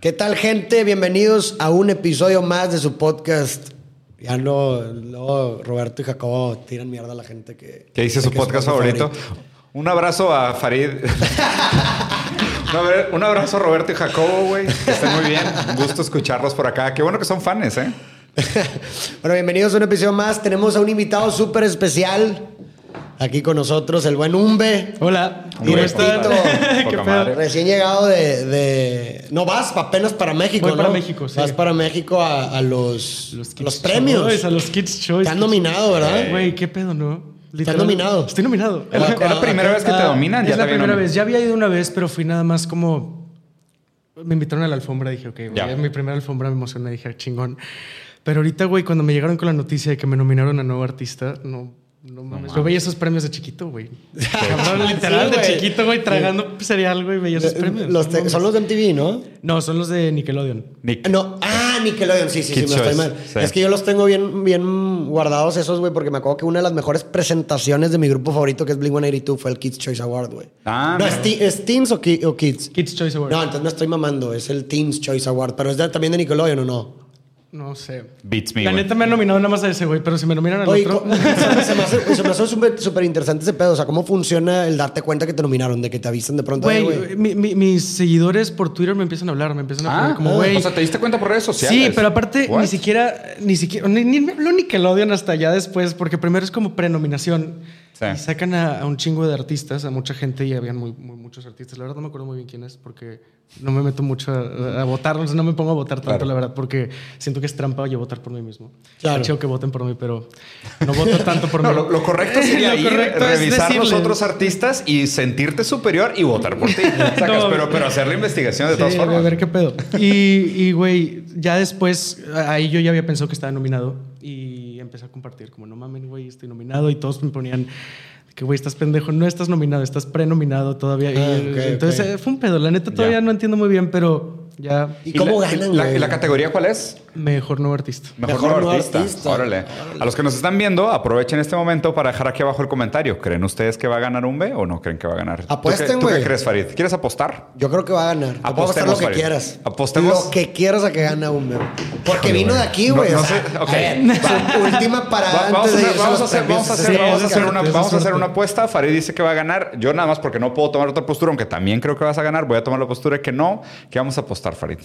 ¿Qué tal, gente? Bienvenidos a un episodio más de su podcast. Ya no, luego Roberto y Jacobo tiran mierda a la gente que. ¿Qué dice su podcast favorito? Un abrazo a Farid. No, un abrazo a Roberto y Jacobo, güey. Que estén muy bien. Un gusto escucharlos por acá. Qué bueno que son fans, ¿eh? Bueno, bienvenidos a un episodio más. Tenemos a un invitado súper especial aquí con nosotros, el buen Umbe. Hola, ¿cómo Hombre, están? Tito. ¿Qué Poca pedo? madre. Recién llegado de, de- No, vas apenas para México, Voy ¿no? para México, sí. Vas para México a, a los, los, premios. Choice, a los Kids Choice. Te han nominado, ¿verdad? Güey, qué pedo, ¿no? Estás nominado. Estoy nominado. ¿Es la, es la primera vez que te Ah, dominan? Es te la primera nominado? vez. Ya había ido una vez, pero fui nada más como... Me invitaron a la alfombra, dije, ok, güey, Ya. es mi primera alfombra, me emocioné, dije, chingón. Pero ahorita, güey, cuando me llegaron con la noticia de que me nominaron a Nuevo Artista, no... No mames, yo veía esos premios de chiquito, güey. Cabrón, literal, Sí, de chiquito, güey, tragando cereal, güey, veía esos premios. Los No te- mames. son los de MTV, ¿no? No, son los de Nickelodeon. Nick. No, ah, Nickelodeon, sí, sí, sí, me estoy mal. sí. Es que yo los tengo bien, bien guardados esos, güey, porque me acuerdo que una de las mejores presentaciones de mi grupo favorito, que es Blink-182, fue el Kids Choice Award, güey. Ah, no. ¿es, ¿es Teens o, ki- o Kids? Kids Choice Award. No, entonces me estoy mamando, es el Teens Choice Award, pero es de- también de Nickelodeon, ¿o no? No sé. Beats me, La güey. neta me han nominado nada más a ese, güey, pero si me nominan al Oye, otro. ¿cómo- se, me hace, se me hace súper súper interesante ese pedo, o sea, ¿cómo funciona el darte cuenta que te nominaron, de que te avisan de pronto? "Eh, Güey, mi- mi- mis seguidores por Twitter me empiezan a hablar, me empiezan a poner Ah, como, güey. o sea, ¿te diste cuenta por redes sociales? Sí, pero aparte What? ni siquiera, ni siquiera, ni, ni me habló Nickelodeon hasta allá después, porque primero es como prenominación. Sí. Y sacan a, a un chingo de artistas, a mucha gente y habían muy, muy- muchos artistas. La verdad no me acuerdo muy bien quién es porque no me meto mucho a, a votar, o sea, no me pongo a votar tanto, Claro. la verdad, porque siento que es trampa yo votar por mí mismo. Claro. Está chido que voten por mí, pero no voto tanto por No, mí. lo, lo correcto sería Lo ir, correcto es revisar los otros artistas y sentirte superior y votar por ti. Sacas, No. pero, pero hacer la investigación de todas Sí, formas. A ver qué pedo. Y, y, güey, ya después, ahí yo ya había pensado que estaba nominado y empecé a compartir, como, no mames, güey, estoy nominado. Y todos me ponían que, güey, estás pendejo, no estás nominado, estás prenominado todavía. Ah, y, entonces eh, fue un pedo. La neta todavía no entiendo muy bien, pero ya. ¿Y cómo la, ganan, la, la categoría cuál es? Mejor nuevo artista. Mejor, Mejor nuevo artista. artista. Órale. A los que nos están viendo, aprovechen este momento para dejar aquí abajo el comentario. ¿Creen ustedes que va a ganar un B o no creen que va a ganar? Apuesten, ¿Tú qué- ¿Tú qué crees, Farid? ¿Quieres apostar? Yo creo que va a ganar. Apostar Apostemos, lo que Farid. quieras. Apostemos. Lo que quieras a que gana un bebé. Porque Híjole, vino de aquí, No- güey. no o sea, sé, última parada Va- vamos a antes hacer, vamos a hacer, vamos a hacer, esa vamos a hacer suerte, una, vamos a hacer una apuesta. Farid dice que va a ganar. Yo nada más porque no puedo tomar otra postura, aunque también creo que vas a ganar. Voy a tomar la postura de que no. que vamos a apostar, Farid?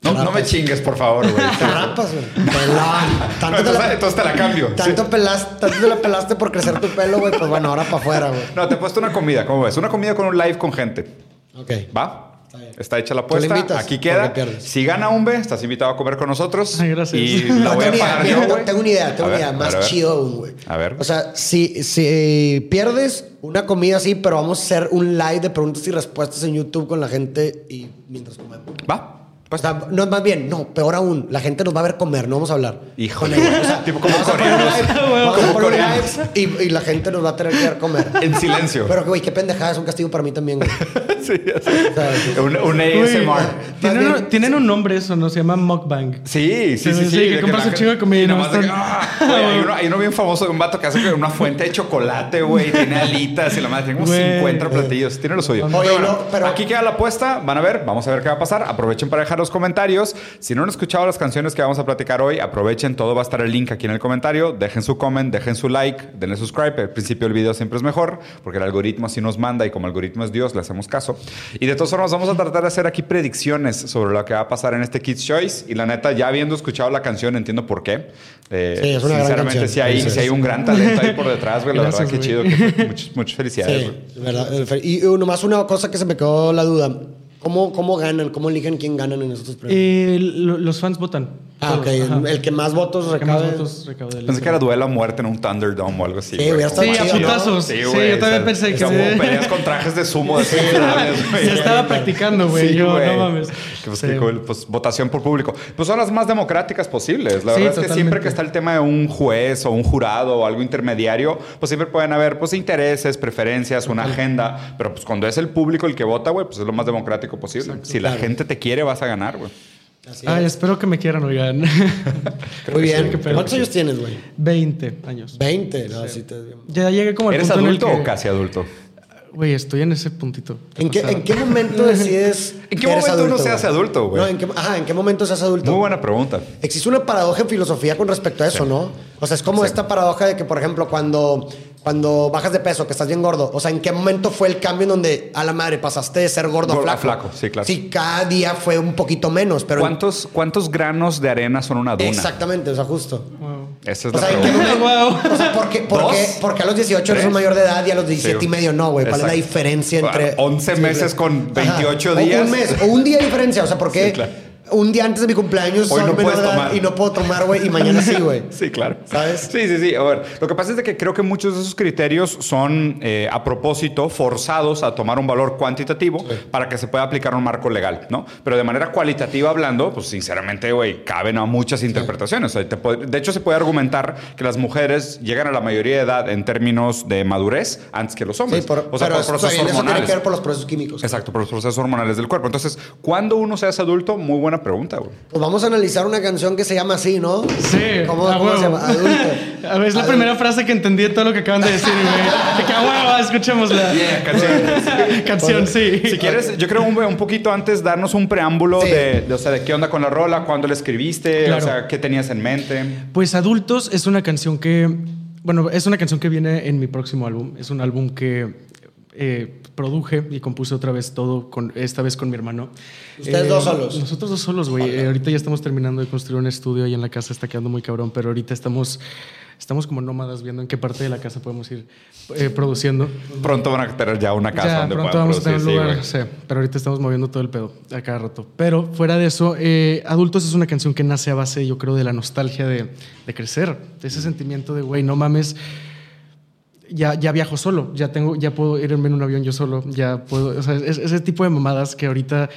No, no me chingues, por favor, güey. Te rapas, güey. Pelón. No, Tanto, te entonces, la, entonces te la cambio. tanto, pelas- tanto te la pelaste por crecer tu pelo, güey. Pues bueno, ahora para afuera, güey. No, te he puesto una comida. ¿Cómo ves? Una comida con un live con gente. Ok. ¿Va? Está bien. Está hecha la apuesta. invitas, Aquí ¿por queda. Si gana un B, estás invitado a comer con nosotros. Ay, gracias. Y No, la voy tengo, a una pagar idea, yo, tengo- una idea, tengo A una ver, idea a más ver. chido aún, güey. A ver. O sea, si, si pierdes una comida así, pero vamos a hacer un live de preguntas y respuestas en YouTube con la gente y mientras comemos. Va. O sea, no, más bien, no, peor aún, la gente nos va a ver comer, no vamos a hablar. Híjole. Ellos, o sea, Tipo como vamos a poner coreanos. vamos a poner y, y la gente nos va a tener que ver comer. En silencio. Pero, güey, qué pendejada, es un castigo para mí también, güey. sí, ya sé. O sea, Un, un Güey, ASMR. ¿Tienen, bien- un, tienen un nombre eso, ¿no? Se llama mukbang. Sí, sí, sí, Sí, que compras un chingo de comida y y nomás nomás de que, están- ah, güey, hay, uno, hay uno bien famoso de un vato que hace una fuente de chocolate, güey. Tiene alitas y la madre tiene como Güey. 50 platillos. Tiene lo suyo. Oye, Pero bueno, no, pero- Aquí queda la apuesta. Van a ver. Vamos a ver qué va a pasar. Aprovechen para dejar los comentarios. Si no han escuchado las canciones que vamos a platicar hoy, aprovechen. Todo va a estar el link aquí en el comentario. Dejen su comment, dejen su like, denle subscribe. Al principio del video siempre es mejor porque el algoritmo así nos manda y como el algoritmo es Dios, le hacemos caso. Y de todas formas, vamos a tratar de hacer aquí predicciones sobre lo que va a pasar en este Kids Choice. Y la neta, ya habiendo escuchado la canción, entiendo por qué. Eh, Sí, es una gran sinceramente, canción. sí hay, Sí, sí hay un gran talento ahí por detrás, güey. La verdad, qué güey. chido. que- muchas, muchas felicidades. Sí, verdad. Y nomás una cosa que se me quedó la duda. ¿Cómo, cómo ganan? ¿Cómo eligen quién ganan en estos premios? Eh, lo- los fans votan. ah, ok. Ajá. El que más votos El que más recabe. votos recaude. Pensé que era duelo a muerte en un Thunderdome o algo así. Sí, güey. Sí, a chido, ¿no? putazos. Sí, güey, yo también o sea, pensé que- Como peleas con trajes de sumo de güey. Ya estaba practicando, güey. Sí, yo, güey. no mames. Que, pues, Sí. cool. Pues, votación por público. Pues son las más democráticas posibles. La Sí, verdad es que siempre que está el tema de un juez o un jurado o algo intermediario, pues siempre pueden haber pues intereses, preferencias, una agenda. Pero pues cuando es el público el que vota, güey, pues es lo más democrático posible. si la claro. gente te quiere, vas a ganar, güey. Así Ay, es. espero que me quieran, oigan. Muy bien. qué pedo. ¿Cuántos años tienes, güey? 20 años. 20. No, sí te- Ya llegué como al ¿Eres punto en el adulto que- o casi adulto? Güey, estoy en ese puntito. ¿En qué, ¿En qué momento decides ¿En qué que eres momento uno adulto, se hace adulto, güey? No, ¿en qué, ajá, ¿en qué momento se hace adulto? Muy buena pregunta. Existe una paradoja en filosofía con respecto a eso, ¿no? O sea, es como esta paradoja de que, por ejemplo, cuando, cuando bajas de peso, que estás bien gordo, o sea, ¿en qué momento fue el cambio en donde, a la madre, pasaste de ser gordo a Gordo a flaco? flaco, sí, claro. Sí, cada día fue un poquito menos, pero... ¿Cuántos, ¿Cuántos granos de arena son una duna? Exactamente, o sea, justo. wow. Esa es O la sea, ¿en qué pregunta. momento? Wow. O sea, ¿por qué, por ¿Dos? qué- porque a los 18 eres un mayor de edad y a los 17 Sí. y medio no, güey? ¿Cuál es la diferencia entre... 11 Sí, meses con 28 Ajá. días. O un mes, o un día de diferencia. O sea, ¿por qué Sí, claro. Un día antes de mi cumpleaños Hoy no puedes tomar. y no puedo tomar, güey, y mañana sí, güey? Sí, claro. ¿Sabes? Sí, sí, sí. A ver, lo que pasa es de que creo que muchos de esos criterios son eh, a propósito forzados a tomar un valor cuantitativo para que se pueda aplicar un marco legal, ¿no? Pero de manera cualitativa hablando, pues sinceramente, güey, caben a muchas interpretaciones. O sea, te puede- de hecho, se puede argumentar que las mujeres llegan a la mayoría de edad en términos de madurez antes que los hombres. Sí, por, o sea, pero por eso, procesos también eso tiene hormonales. que ver por los procesos químicos. Exacto, por los procesos hormonales del cuerpo. Entonces, ¿cuándo uno se hace adulto? Muy buena pregunta, güey. Pues vamos a analizar una canción que se llama así, ¿no? Sí. ¿Cómo, a cómo se llama? Adulto. A ver, es la Adulto. primera frase que entendí de todo lo que acaban de decir, güey. De que a huevo, escuchémosla. canción. Canción, sí. Si quieres, yo creo un, un poquito antes darnos un preámbulo Sí. de, de, o sea, de qué onda con la rola, cuándo la escribiste, Claro. o sea, qué tenías en mente. Pues Adultos es una canción que, bueno, es una canción que viene en mi próximo álbum. Es un álbum que eh, produje y compuse otra vez todo, con, esta vez con mi hermano. Eh, ¿Ustedes dos solos? Nosotros dos solos, güey. Eh, ahorita ya estamos terminando de construir un estudio ahí en la casa, está quedando muy cabrón, pero ahorita estamos, estamos como nómadas viendo en qué parte de la casa podemos ir eh, produciendo. Pronto van a tener ya una casa Ya, donde pronto puedan vamos a tener un producir, lugar, sí, pero ahorita estamos moviendo todo el pedo a cada rato. Pero fuera de eso, eh, Adultos es una canción que nace a base, yo creo, de la nostalgia de, de crecer, de ese sentimiento de, güey, no mames, ya, ya viajo solo, ya tengo, ya puedo irme en un avión yo solo, ya puedo, o sea, es- ese tipo de mamadas que ahorita,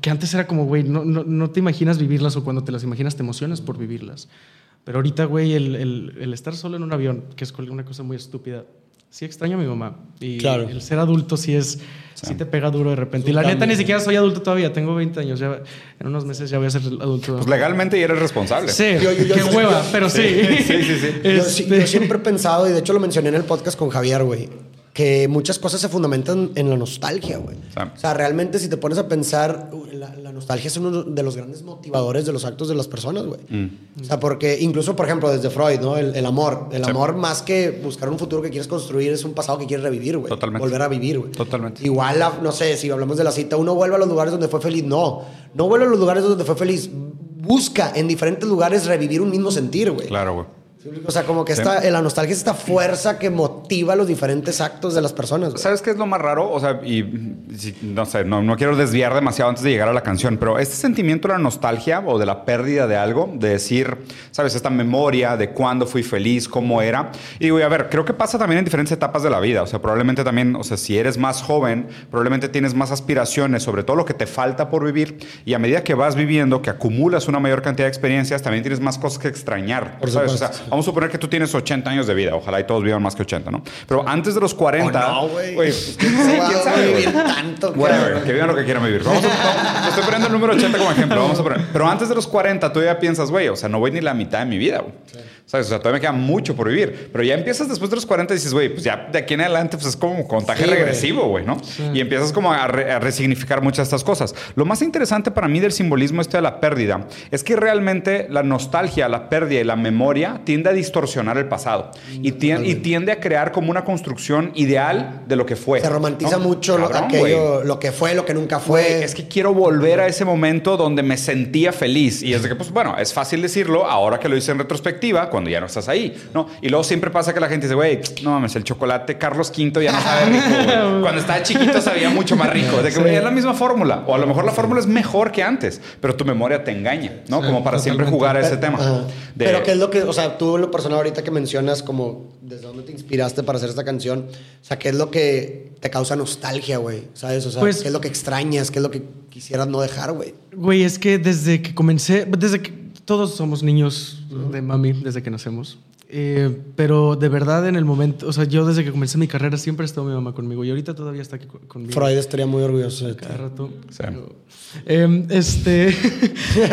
que antes era como, güey, no, no, no te imaginas vivirlas o cuando te las imaginas te emocionas por vivirlas. Pero ahorita, güey, el, el- estar solo en un avión, que es una cosa muy estúpida, sí extraño a mi mamá. Y Claro. el ser adulto sí es, sí, te pega duro de repente. Y la neta ni siquiera soy adulto todavía, tengo 20 años, ya en unos meses ya voy a ser adulto. Pues legalmente ya eres responsable. Sí, Yo- yo- yo- qué yo- hueva, yo- pero sí. Sí, sí, sí. Yo, sí- Este- yo siempre he pensado, y de hecho lo mencioné en el podcast con Javier, güey, que muchas cosas se fundamentan en la nostalgia, güey. O sea, realmente si te pones a pensar, la, la nostalgia es uno de los grandes motivadores de los actos de las personas, güey. O sea, porque incluso, por ejemplo, desde Freud, ¿no? El, el amor. El Sí. amor más que buscar un futuro que quieres construir es un pasado que quieres revivir, güey. Totalmente. Volver a vivir, güey. Totalmente. Igual, la- no sé, si hablamos de la cita, uno vuelve a los lugares donde fue feliz. No, no vuelve a los lugares donde fue feliz. Busca en diferentes lugares revivir un mismo sentir, güey. Claro, güey. O sea, como que Sí. esta, la nostalgia es esta fuerza que motiva los diferentes actos de las personas. güey. ¿Sabes qué es lo más raro? O sea, y si- no sé, no, no quiero desviar demasiado antes de llegar a la canción, pero este sentimiento de la nostalgia o de la pérdida de algo, de decir, ¿sabes? Esta memoria de cuándo fui feliz, cómo era. Y digo, a ver, creo que pasa también en diferentes etapas de la vida. O sea, probablemente también, o sea, si eres más joven, probablemente tienes más aspiraciones sobre todo lo que te falta por vivir. Y a medida que vas viviendo, que acumulas una mayor cantidad de experiencias, también tienes más cosas que extrañar. Por ¿sabes? O supuesto, sea, sí. Vamos a suponer que tú tienes 80 años de vida. Ojalá y todos vivan más que 80, ¿no? Pero antes de los 40... O no, güey. sí, quién sabe, vivir tanto, Whatever, que vivan lo que quieran vivir. Vamos a, vamos- estoy poniendo el número 80 como ejemplo. Vamos a poner. Pero antes de los 40, tú ya piensas, güey, o sea, no voy ni la mitad de mi vida, güey. ¿Sabes? O sea, todavía me queda mucho por vivir. Pero ya empiezas después de los 40 y dices, güey, pues ya de aquí en adelante, pues es como Sí, regresivo, güey, ¿no? Y empiezas como a, re- a resignificar muchas de estas cosas. Lo más interesante para mí del simbolismo este de la pérdida es que realmente la nostalgia, la pérdida y la memoria tiende a distorsionar el pasado y, tien- y tiende a crear como una construcción ideal de lo que fue. Se romantiza ¿no? mucho lo, Cabrón, aquello, lo que fue, lo que nunca fue. Güey, es que quiero volver a ese momento donde me sentía feliz. Y es de que, pues bueno, es fácil decirlo ahora que lo hice en retrospectiva, cuando ya no estás ahí, ¿no? Y luego siempre pasa que la gente dice, güey, no mames, el chocolate Carlos V ya no sabe rico. Cuando estaba chiquito sabía mucho más rico. De que, güey, es la misma fórmula. O a lo mejor la fórmula es mejor que antes, pero tu memoria te engaña, ¿no? Sí, Como para siempre jugar a ese tema. De- Pero qué es lo que, o sea, tú lo personal ahorita que mencionas como desde dónde te inspiraste para hacer esta canción, o sea, qué es lo que te causa nostalgia, güey, ¿sabes? O sea, Pues- qué es lo que extrañas, qué es lo que quisieras no dejar, güey. Güey, es que desde que comencé, desde que todos somos niños de mami, desde que nacemos. Eh, pero de verdad en el momento, o sea, yo desde que comencé mi carrera siempre ha estado mi mamá conmigo y ahorita todavía está aquí co- conmigo. Freud estaría muy orgulloso de ti. Cada rato. Sí. Eh, este.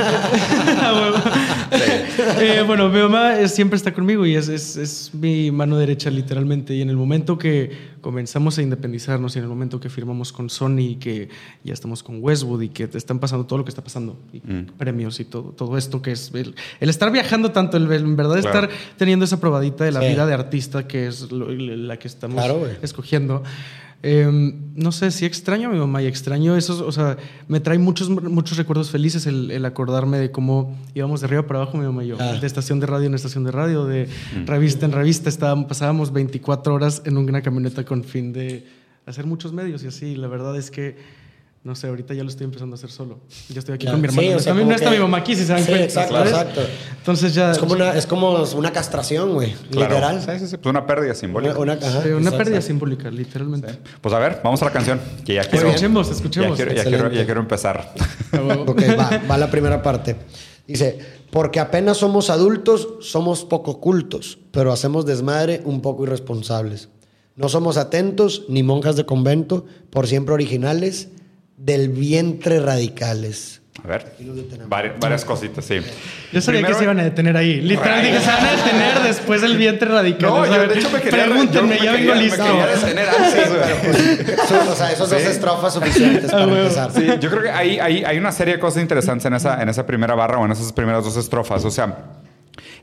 Ah. Eh, bueno, mi mamá eh, siempre está conmigo y es, es, es mi mano derecha, literalmente. Y en el momento que comenzamos a independizarnos y en el momento que firmamos con Sony y que ya estamos con Westwood y que te están pasando todo lo que está pasando, y Mm. premios y todo, todo esto que es el, el estar viajando tanto, el, el en verdad Claro. estar teniendo esa probadita de la Sí. vida de artista que es lo- la que estamos Claro, güey. escogiendo. Eh, no sé, si extraño a mi mamá y extraño esos, o sea, me trae muchos, muchos recuerdos felices el, el acordarme de cómo íbamos de arriba para abajo mi mamá y yo, Ah. de estación de radio en estación de radio, de revista en revista, estábamos, pasábamos 24 horas en una camioneta con fin de hacer muchos medios y así, la verdad es que... No sé, ahorita ya lo estoy empezando a hacer solo. Yo estoy aquí Ya. con mi hermano. Sí, o no sea, está, como no está que- mi mamá aquí, si se dan Sí, cuenta. exacto, ¿sabes? exacto. Entonces ya... Es como una, es como una castración, güey. Claro. Literal. Sí, sí, sí. Pues una pérdida simbólica. Una, una- ajá, Sí, una pérdida simbólica, literalmente. Pues a ver, vamos a la canción. Que ya quiero. Escuchemos, Ya escuchemos. quiero, ya quiero, ya quiero empezar. Ok, va, va la primera parte. Dice, porque apenas somos adultos, somos poco cultos, pero hacemos desmadre un poco irresponsables. No somos atentos ni monjas de convento, por siempre originales, del vientre radicales. A ver. Varias, varias cositas, sí. Yo sabía Primero- que se iban a detener ahí. Literal, dije, se van a detener después del vientre radical. No, O sea, yo de hecho me quería. Pregúntenme, yo me ya quería- vengo me listo. quería detener antes, güey. Son, o sea, esos dos Sí. estrofas suficientes para empezar. Sí, yo creo que hay, hay, hay una serie de cosas interesantes en esa, en esa primera barra o en esas primeras dos estrofas. O sea,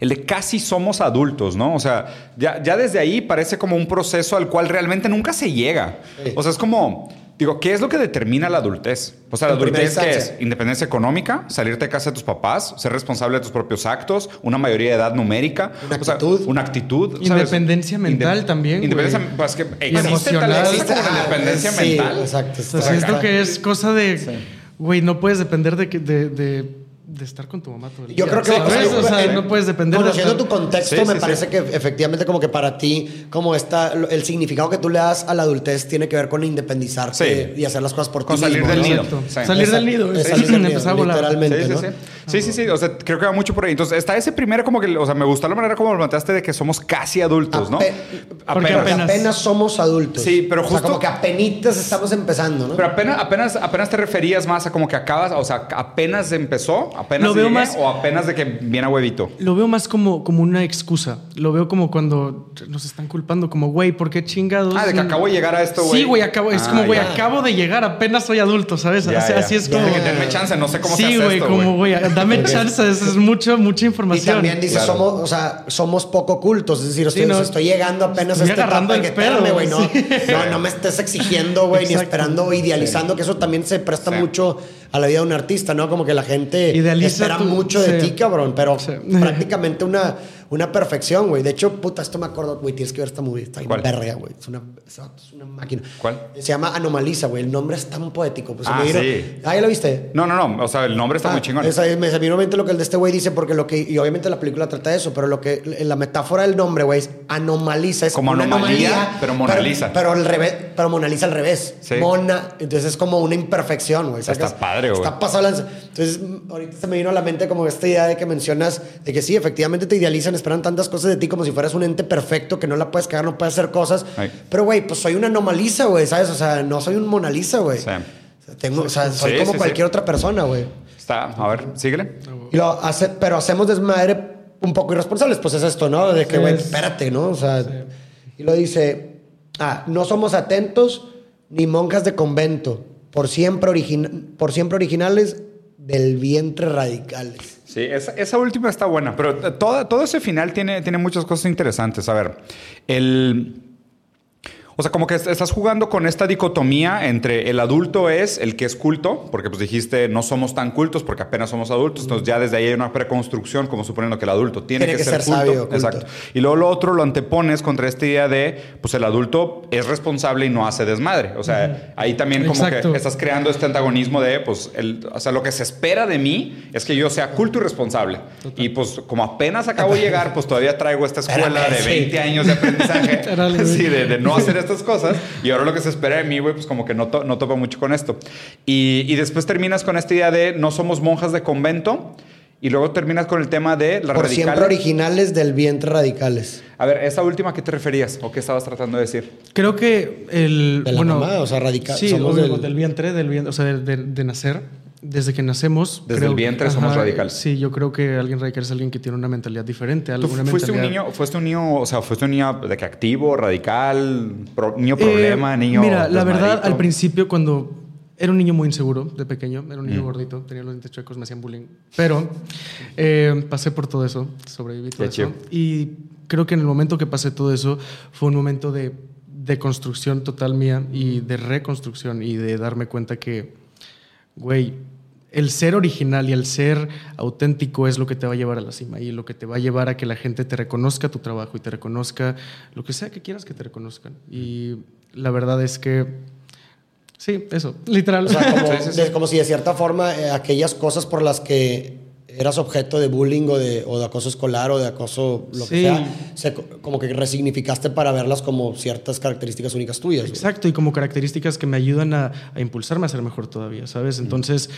el de casi somos adultos, ¿no? O sea, ya, ya desde ahí parece como un proceso al cual realmente nunca se llega. Sí. O sea, es como, digo, ¿qué es lo que determina la adultez? O sea, la En adultez, ¿qué es? Independencia económica, salirte de casa de tus papás, ser responsable de tus propios actos, una mayoría de edad numérica. Una o sea, actitud. una actitud. ¿sabes? Independencia mental también, Independencia, güey. pues que existe tal emocional. existe como la independencia Sí, mental. exacto. O sea, Está- siento que es cosa de, güey, no puedes depender de, que- de, de, de estar con tu mamá todo el Yo día, creo que ¿sabes? o O sea, eh, no puedes depender de Conociendo estar- tu contexto, Sí, me sí, parece sí. que efectivamente como que para ti, como está el significado que tú le das a la adultez tiene que ver con independizarte Sí. y hacer las cosas por Con ti salir mismo, del ¿no? nido. Sí. Salir del nido. Empezar a volar. literalmente, Sí, sí, ¿no? sí. Sí, sí, sí. O sea, creo que va mucho por ahí. Entonces, está ese primero como que, o sea, me gustó la manera como lo planteaste de que somos casi adultos, ¿no? Ape- Porque Porque apenas- apenas. somos adultos. Sí, pero O sea, justo- como que apenitas estamos empezando, ¿no? Pero apenas, apenas, apenas te referías más a como que acabas, o sea, apenas empezó, apenas Lo veo más- o apenas de que viene a huevito. Lo veo más como, como una excusa. Lo veo como cuando nos están culpando, como, güey, ¿por qué chingados? Ah, de que acabo de llegar a esto, güey. Sí, güey, acabo, es Ah, como, güey, acabo de llegar, apenas soy adulto, ¿sabes? Ya, O sea, ya. así es Ya. como. De que denme chance, no sé cómo se sí, hace güey, esto, como, güey. güey, dame chance, eso es mucho, mucha Y información. también dice, Claro. somos, o sea, somos poco cultos. Es decir, Sí, estoy, no. estoy llegando apenas Estoy a esta agarrando etapa de el que espérame, pedo, güey. No, sí. no, no me estés exigiendo, güey, ni esperando o idealizando, que eso también se presta Sí. mucho a la vida de un artista, ¿no? Como que la gente Idealiza espera tu- mucho de sí. ti, cabrón, pero Sí. prácticamente una, una perfección, güey. De hecho, puta, esto me acuerdo, güey, tienes que ver esta movie, está bien verga, güey. Es una, es una máquina. ¿Cuál? Se llama Anomaliza, güey. El nombre es tan poético. Pues, Ah, vino- sí. Ah, ¿ya lo viste? No, no, no. O sea, el nombre está Ah, muy chingón. es- me se vino a mente lo que el de este güey dice, porque lo que, y obviamente la película trata de eso, pero lo que, la metáfora del nombre, güey, es anomaliza, es Como anomalía, pero Mona pero- Lisa. Pero, al revés, pero Mona Lisa al revés. Sí. Mona, entonces es como una imperfección, güey. Está padre, güey. Está pasado. Entonces, ahorita se me vino a la mente como esta idea de que mencionas, de que sí, efectivamente te idealizan, esperan tantas cosas de ti como si fueras un ente perfecto, que no la puedes cagar, no puedes hacer cosas. Ay. Pero, güey, pues soy una anomaliza, güey, ¿sabes? O sea, no soy un Mona Lisa, güey. Sí. O sea, tengo, o sea, soy Sí, como sí, cualquier sí. otra persona, güey. Está, a ver, síguele. Y lo hace, pero hacemos desmadre un poco irresponsables, pues es esto, ¿no? De que, Sí, güey, es- espérate, ¿no? O sea, y lo dice, ah, no somos atentos ni monjas de convento, por siempre, por siempre originales del vientre radicales. Sí, esa, última está buena, pero t- toda, todo ese final tiene, tiene muchas cosas interesantes. A ver, el... O sea, como que est- estás jugando con esta dicotomía entre el adulto es el que es culto, porque pues dijiste no somos tan cultos porque apenas somos adultos, entonces ya desde ahí hay una preconstrucción como suponiendo que el adulto tiene, Tiene que, que ser, ser culto. sabio, culto. Exacto. Y luego lo otro lo antepones contra esta idea de pues el adulto es responsable y no hace desmadre. O sea, ahí también como Exacto. que estás creando este antagonismo de pues el, o sea, lo que se espera de mí es que yo sea culto y responsable. Y pues como apenas acabo de llegar, pues todavía traigo esta escuela Espérame, de sí. 20 años de aprendizaje. Sí, de, de no hacer estas cosas. Y ahora lo que se espera de mí, güey, pues como que no, to- no topa mucho con esto. Y, y después terminas con esta idea de no somos monjas de convento. Y luego terminas con el tema de la Por radical. siempre originales del vientre radicales. A ver, esa última, ¿a qué te referías? ¿O qué estabas tratando de decir? Creo que el. De la bueno, mamá, o sea, radical. Sí, somos obvio, del- del, vientre, del vientre, o sea, de, de- de nacer. Desde que nacemos. Desde el vientre somos radicales. Sí, yo creo que alguien radical es alguien que tiene una mentalidad diferente. ¿Tú alguna fuiste un niño, fuiste un niño, o sea, fuiste un niño de que activo, radical, pro- niño problema, Eh, niño Mira, la verdad, al principio, cuando era un niño muy inseguro de pequeño, era un Mm. niño gordito, tenía los dientes chuecos, me hacían bullying. Pero eh, pasé por todo eso, sobreviví todo Qué eso. Y creo que en el momento que pasé todo eso, fue un momento de, de construcción total mía y de reconstrucción y de darme cuenta que, güey, el ser original y el ser auténtico es lo que te va a llevar a la cima y lo que te va a llevar a que la gente te reconozca tu trabajo y te reconozca lo que sea que quieras que te reconozcan. Y la verdad es que, sí, eso, literal. O sea, como, Sí, sí, sí. de- como si de cierta forma eh, aquellas cosas por las que eras objeto de bullying o de, o de acoso escolar o de acoso, lo que sea, se co- como que resignificaste para verlas como ciertas características únicas tuyas. Exacto, y como características que me ayudan a, a impulsarme a ser mejor todavía, ¿sabes? Entonces,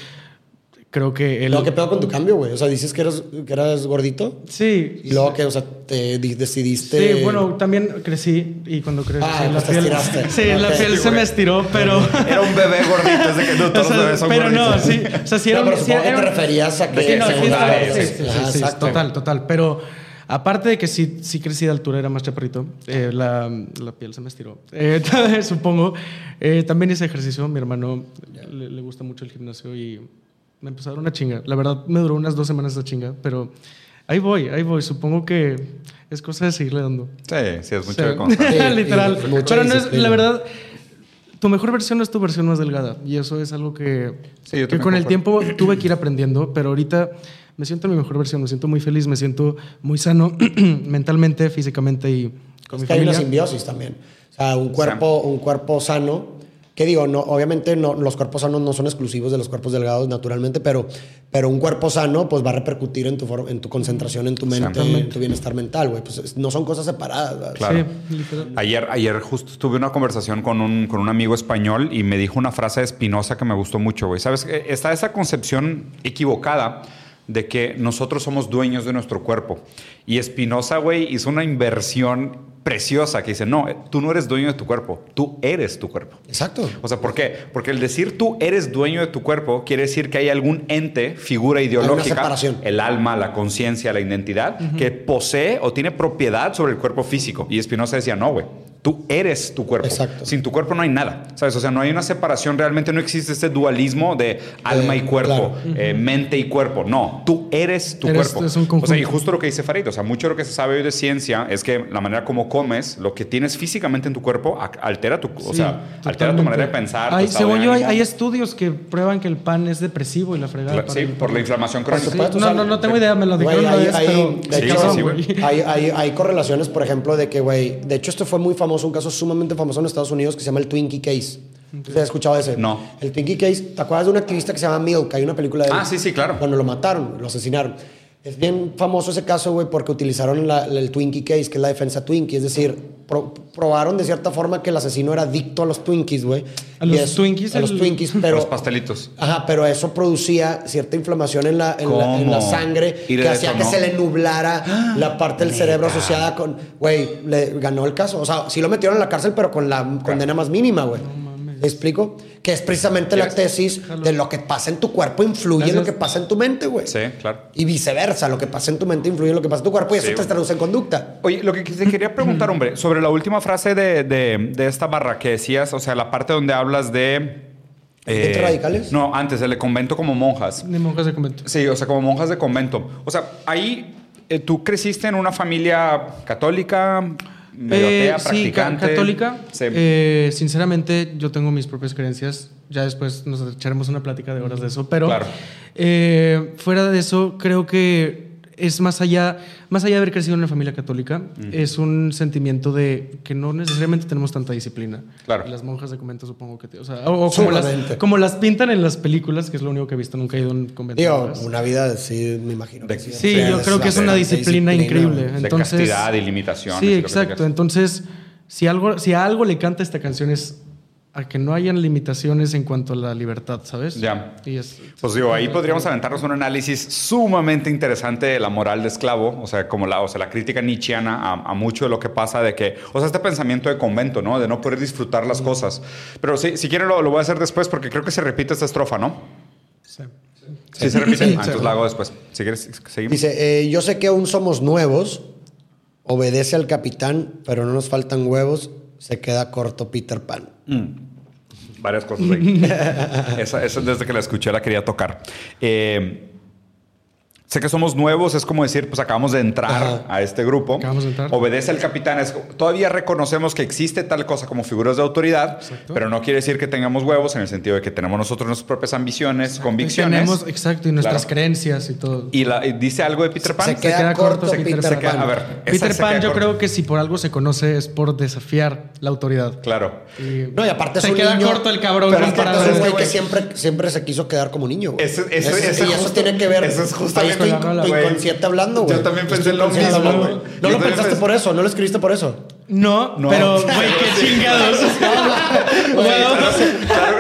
creo que el... Luego, ¿qué pedo con tu cambio, güey? O sea, dices que eras, que eras gordito Sí. y luego que, o sea, te di- decidiste... Sí, bueno, también crecí y cuando crecí Ah, la pues te piel, estiraste. sí, la piel Sí, se me estiró, pero Era un bebé gordito, es de que no, todos O sea, los bebés son pero no, gorditos. sí, o sea, sí era No, un- pero sí supongo que era te referías a que... Sí, no, sí, secundaria, sí, sí, sí, total, total. Pero aparte de que sí, sí crecí de altura, era más chaparrito, eh, la, la piel se me estiró. Eh, supongo. Eh, también hice ejercicio. Mi hermano le, le gusta mucho el gimnasio y me empezó a dar una chinga. La verdad, me duró unas dos semanas esa chinga, pero ahí voy, ahí voy. Supongo que es cosa de seguirle dando. Sí, sí, es mucho Sí. de constancia. Sí, Literal. Pero no es, la verdad, tu mejor versión no es tu versión más delgada. Y eso es algo que, Sí, yo que con el tiempo tuve que ir aprendiendo, pero ahorita me siento en mi mejor versión, me siento muy feliz, me siento muy sano mentalmente, físicamente y con Es mi que hay una familia. simbiosis también. O sea, un cuerpo, un cuerpo sano, que digo, no, obviamente no, los cuerpos sanos no son exclusivos de los cuerpos delgados naturalmente, pero, pero un cuerpo sano pues va a repercutir en tu, en tu concentración, en tu mente, en tu bienestar mental, güey. Pues es- no son cosas separadas. ¿verdad? Claro. Sí. Ayer, ayer justo tuve una conversación con un, con un amigo español y me dijo una frase de Spinoza que me gustó mucho, güey. ¿Sabes? Eh, Está esa concepción equivocada de que nosotros somos dueños de nuestro cuerpo. Y Spinoza, güey, hizo una inversión preciosa que dice, no, eh, tú no eres dueño de tu cuerpo, tú eres tu cuerpo. Exacto. O sea, ¿por qué? Porque el decir tú eres dueño de tu cuerpo quiere decir que hay algún ente, figura ideológica, separación. el alma, la conciencia, la identidad, que posee o tiene propiedad sobre el cuerpo físico. Y Spinoza decía, no, güey. Tú eres tu cuerpo. Exacto. Sin tu cuerpo no hay nada. ¿Sabes? O sea, no hay una separación. Realmente no existe este dualismo de alma y cuerpo, claro. eh, mente y cuerpo. No, tú eres tu Eres- cuerpo. es un o sea, y justo lo que dice Farid. O sea, mucho de lo que se sabe hoy de ciencia es que la manera como comes, lo que tienes físicamente en tu cuerpo, altera tu, o sea, altera tu manera de pensar. tu Hay, según yo, hay, estudios que prueban que el pan es depresivo y la fregada. Sí, el- por la inflamación crónica. Sí, no, no, no tengo idea, me lo dijeron hay- hay- pero... Sí, hay correlaciones, por ejemplo, de que, güey, de hecho esto fue muy famoso, un caso sumamente famoso en Estados Unidos que se llama el Twinkie Case. ¿Usted ha escuchado ese? No. El Twinkie Case, ¿te acuerdas de un activista que se llama Milk? Hay una película de él. Ah, sí, sí, claro. Bueno, lo mataron, lo asesinaron. Es bien famoso ese caso, güey, porque utilizaron la- el Twinkie Case, que es la defensa Twinkie. Es decir, pro- probaron de cierta forma que el asesino era adicto a los Twinkies, güey. ¿A Y los eso- Twinkies? A los Twinkies, pero... Los pastelitos. Ajá, pero eso producía cierta inflamación en la, en la, en la sangre que hacía que se le nublara la parte del cerebro asociada con. Güey, le ganó el caso. O sea, sí lo metieron en la cárcel, pero con la condena más mínima, güey. ¿Me explico? Que es precisamente la tesis de lo que pasa en tu cuerpo influye en lo Gracias. que pasa en tu mente, güey. Sí, claro. Y viceversa, lo que pasa en tu mente influye en lo que pasa en tu cuerpo y eso te traduce en conducta. Oye, lo que te quería preguntar, hombre, sobre la última frase de, de- de esta barra que decías, o sea, la parte donde hablas de... eh, ¿Gente radicales? No, antes, el de convento como monjas. De monjas de convento. Sí, o sea, como monjas de convento. O sea, ahí eh, tú creciste en una familia católica, Eh, sí, ca- católica. Sí. Eh, sinceramente, yo tengo mis propias creencias. Ya después nos echaremos una plática de horas de eso. Pero Claro. eh, fuera de eso, creo que es más allá, más allá de haber crecido en una familia católica, es un sentimiento de que no necesariamente tenemos tanta disciplina. Claro. Y las monjas de convento supongo que... o sea, o, o como, las, Sumamente. como las pintan en las películas, que es lo único que he visto. Nunca he ido a un convento. de Digo, una vida, sí, me imagino. que De- sí. Sí, yo creo que es una disciplina, increíble. De Entonces, castidad y limitaciones. Sí, exacto. Entonces, si, algo, si a algo le canta esta canción es a que no hayan limitaciones en cuanto a la libertad, ¿sabes? Ya. Y es, Pues digo, ahí podríamos aventarnos un análisis sumamente interesante de la moral de esclavo, o sea, como la, o sea, la crítica nietzscheana a, a mucho de lo que pasa de que, o sea, este pensamiento de convento, ¿no? De no poder disfrutar las cosas. Pero sí, si quieren lo, lo voy a hacer después porque creo que se repite esta estrofa, ¿no? Sí. Sí, se repite. Sí. Ah, entonces la hago después. Si quieres, seguimos. Dice, eh, yo sé que aún somos nuevos, obedece al capitán, pero no nos faltan huevos, se queda corto Peter Pan. Varias cosas ahí. esa, esa desde que la escuché la quería tocar. Eh, sé que somos nuevos, es como decir, pues acabamos de entrar Ajá. a este grupo. Acabamos de entrar. Obedece al capitán. Es, todavía reconocemos que existe tal cosa como figuras de autoridad, Exacto. pero no quiere decir que tengamos huevos en el sentido de que tenemos nosotros nuestras propias ambiciones, convicciones. Tenemos, exacto, y nuestras Claro. creencias y todo. Y, la- y dice algo de Peter Pan. Se queda corto Peter Se queda- Pan. a ver, Peter Pan, queda yo corto. creo que si por algo se conoce es por desafiar la autoridad. Claro. Y No, y aparte es se un queda niño- corto el cabrón Pero es que Entonces, güey que siempre, siempre se quiso quedar como niño, güey. Ese- ese- Eso- ese y eso justo- tiene que ver. eso es justamente- estoy inconsciente hablando, güey. Yo también pensé lo mismo, güey. No Yo lo pensaste por eso, no lo escribiste por eso. No, No. pero, güey, qué chingados.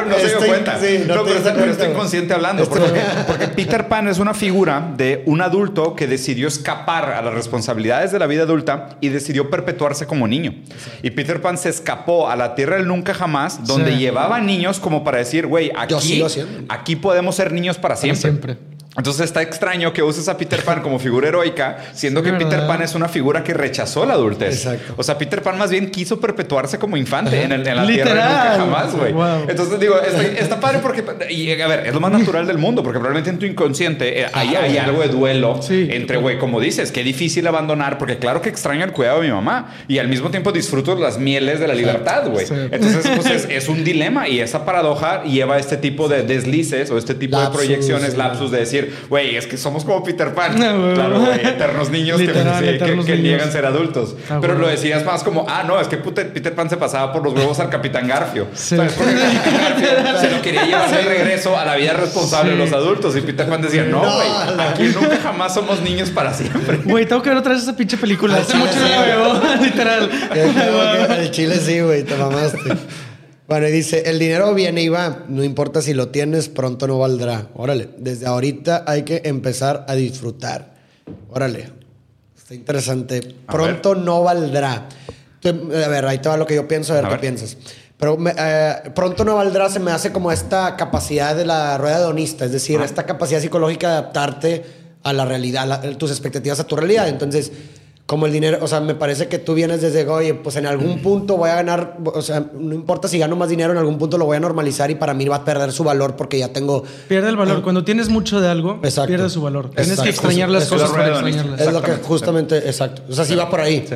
No se dio cuenta. sí, no pero, pero estoy consciente hablando. Estoy- Porque, porque Peter Pan es una figura de un adulto que decidió escapar a las responsabilidades de la vida adulta y decidió perpetuarse como niño. Y Peter Pan se escapó a la tierra del nunca jamás, donde Sí. llevaba niños como para decir, güey, aquí, aquí podemos ser niños para siempre. siempre. Entonces está extraño que uses a Peter Pan como figura heroica, siendo que. Peter Pan es una figura que rechazó la adultez. Exacto. O sea, Peter Pan más bien quiso perpetuarse como infante en, el- en la Literal. tierra nunca jamás, güey. Wow. Entonces digo, está, está padre porque, y, a ver, es lo más natural del mundo, porque probablemente en tu inconsciente eh, hay, hay algo de duelo Sí. entre, güey, como dices, qué difícil abandonar, porque claro que extraño el cuidado de mi mamá y al mismo tiempo disfruto las mieles de la libertad, güey. Sí. Entonces, pues es, es un dilema y esa paradoja lleva a este tipo de deslices o este tipo Lapsus, de proyecciones, lapsus de decir, güey, es que somos como Peter Pan. No, claro, güey, eternos niños que- Literal, que, eternos que niños. niegan ser adultos. Ah, Pero lo decías más como, ah, no, es que Peter, Peter Pan se pasaba por los huevos al Capitán Garfio. Sí. ¿Sabes? Porque el Capitán Garfio se lo quería llevar de regreso a la vida responsable de Sí. los adultos. Y Peter Pan decía, no, güey, no. aquí nunca jamás somos niños para siempre. Güey, tengo que ver otra vez esa pinche película. Hace mucho sí, no la veo, literal. El chile sí, güey, te mamaste. Bueno, y dice, el dinero viene y va, no importa si lo tienes, pronto no valdrá. Órale, desde ahorita hay que empezar a disfrutar. Órale, está interesante. A Pronto no valdrá. A ver, ahí te va lo que yo pienso, a ver A qué ver. piensas. Pero me- eh, pronto no valdrá, se me hace como esta capacidad de la rueda hedonista, es decir, Ajá. esta capacidad psicológica de adaptarte a la realidad, la- tus expectativas a tu realidad. Entonces, como el dinero, o sea, me parece que tú vienes desde, oye, pues en algún punto voy a ganar, o sea, no importa si gano más dinero, en algún punto lo voy a normalizar y para mí va a perder su valor porque ya tengo... Pierde el valor. Cuando tienes mucho de algo, Exacto. pierde su valor. Tienes que extrañar las cosas para extrañarlas. Es lo que justamente, exacto. O sea, sí va por ahí.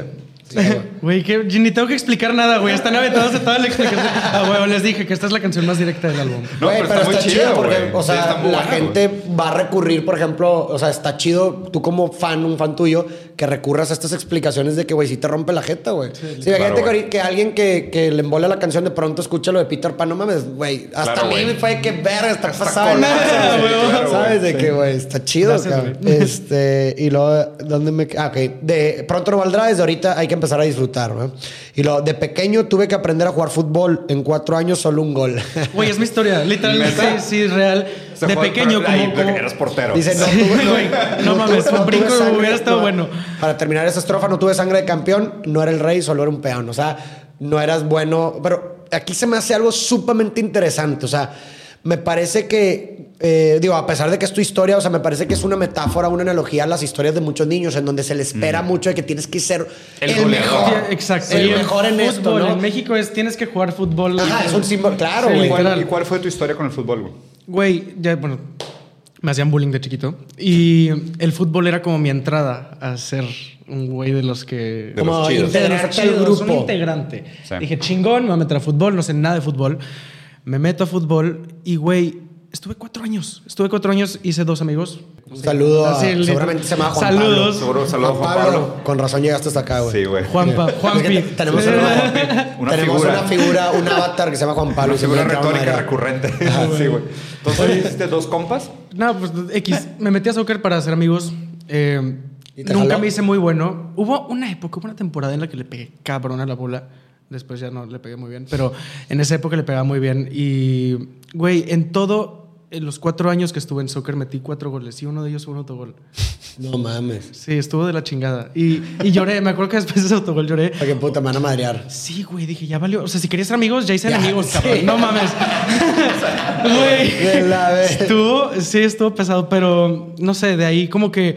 Sí, güey. Güey, que ni tengo que explicar nada, güey. Están aventados de toda la explicación. Ah, güey, les dije que esta es la canción más directa del álbum. No, pero está muy chido, porque, o Sí, sea, está muy la buena, gente va a recurrir, por ejemplo, o sea, está chido, tú como fan, un fan tuyo, que recurras a estas explicaciones de que, güey, si te rompe la jeta, güey. Sí, claro, imagínate que, güey. ahorita- que alguien que, que le embole la canción de pronto escucha lo de Peter Pan, no mames, güey. Hasta Claro, a mí me fue que verga, está, güey, claro, ¿Sabes? De que, güey, está chido, Gracias, cabrón. güey. Este, y luego, ¿dónde me Ah, ok. De pronto no valdrá, desde ahorita hay que empezar a disfrutar, ¿no? Y luego, de pequeño tuve que aprender a jugar fútbol. En cuatro años, solo un gol. Güey, es mi historia. Literalmente, sí, sí, real. Se de pequeño, pero ahí, como. como- Eras portero. Dice, no tuve, no, güey. No mames, tuve- un brinco hubiera estado no. bueno. Para terminar esa estrofa, no tuve sangre de campeón, no era el rey, solo era un peón. O sea, no eras bueno. Pero aquí se me hace algo sumamente interesante. O sea, me parece que, eh, digo, a pesar de que es tu historia, o sea, me parece que es una metáfora, una analogía a las historias de muchos niños, en donde se le espera mucho de que tienes que ser El el, mejor. Exacto. El en mejor en esto, fútbol, ¿no? En México es tienes que jugar fútbol. Ajá, es un símbolo, claro, Sí, güey. ¿Y cuál, y cuál fue tu historia con el fútbol, güey? Güey, ya, bueno, me hacían bullying de chiquito. Y el fútbol era como mi entrada a ser un güey de los que. De los Como chidos. de los integrarte al un grupo. integrante. Sí. Dije, chingón, me voy a meter a fútbol, no sé nada de fútbol. Me meto a fútbol y, güey, estuve cuatro años. Estuve cuatro años, hice dos amigos. Un saludo a, seguramente se llama Juan Saludos. Pablo. Seguro, saludos a Juan Pablo. Con razón llegaste hasta acá, güey. Sí, güey. Que Juanpi. te- tenemos, una, Una tenemos figura. una figura, un avatar que se llama Juan Pablo. Una figura retórica recurrente. sí, güey. Entonces, ¿hiciste dos compas? No, pues X. Me metí a soccer para hacer amigos. Eh, ¿Y te nunca jaló? me hice muy bueno. Hubo una época, hubo una temporada en la que le pegué cabrón a la bola. Después ya no le pegué muy bien. Pero en esa época le pegaba muy bien. Y, güey, en todo, en los cuatro años que estuve en soccer metí cuatro goles. Y uno de ellos fue un autogol. No mames. Sí, estuvo de la chingada. Y, y lloré, me acuerdo que después de ese autogol lloré. ¿Para qué puta me van a madrear? Sí, güey, dije, ya valió. O sea, si querías ser amigos, ya hice Ya, enemigos, sí. cabrón. No mames. De Güey. la vez. Estuvo, sí, estuvo pesado, pero no sé, de ahí como que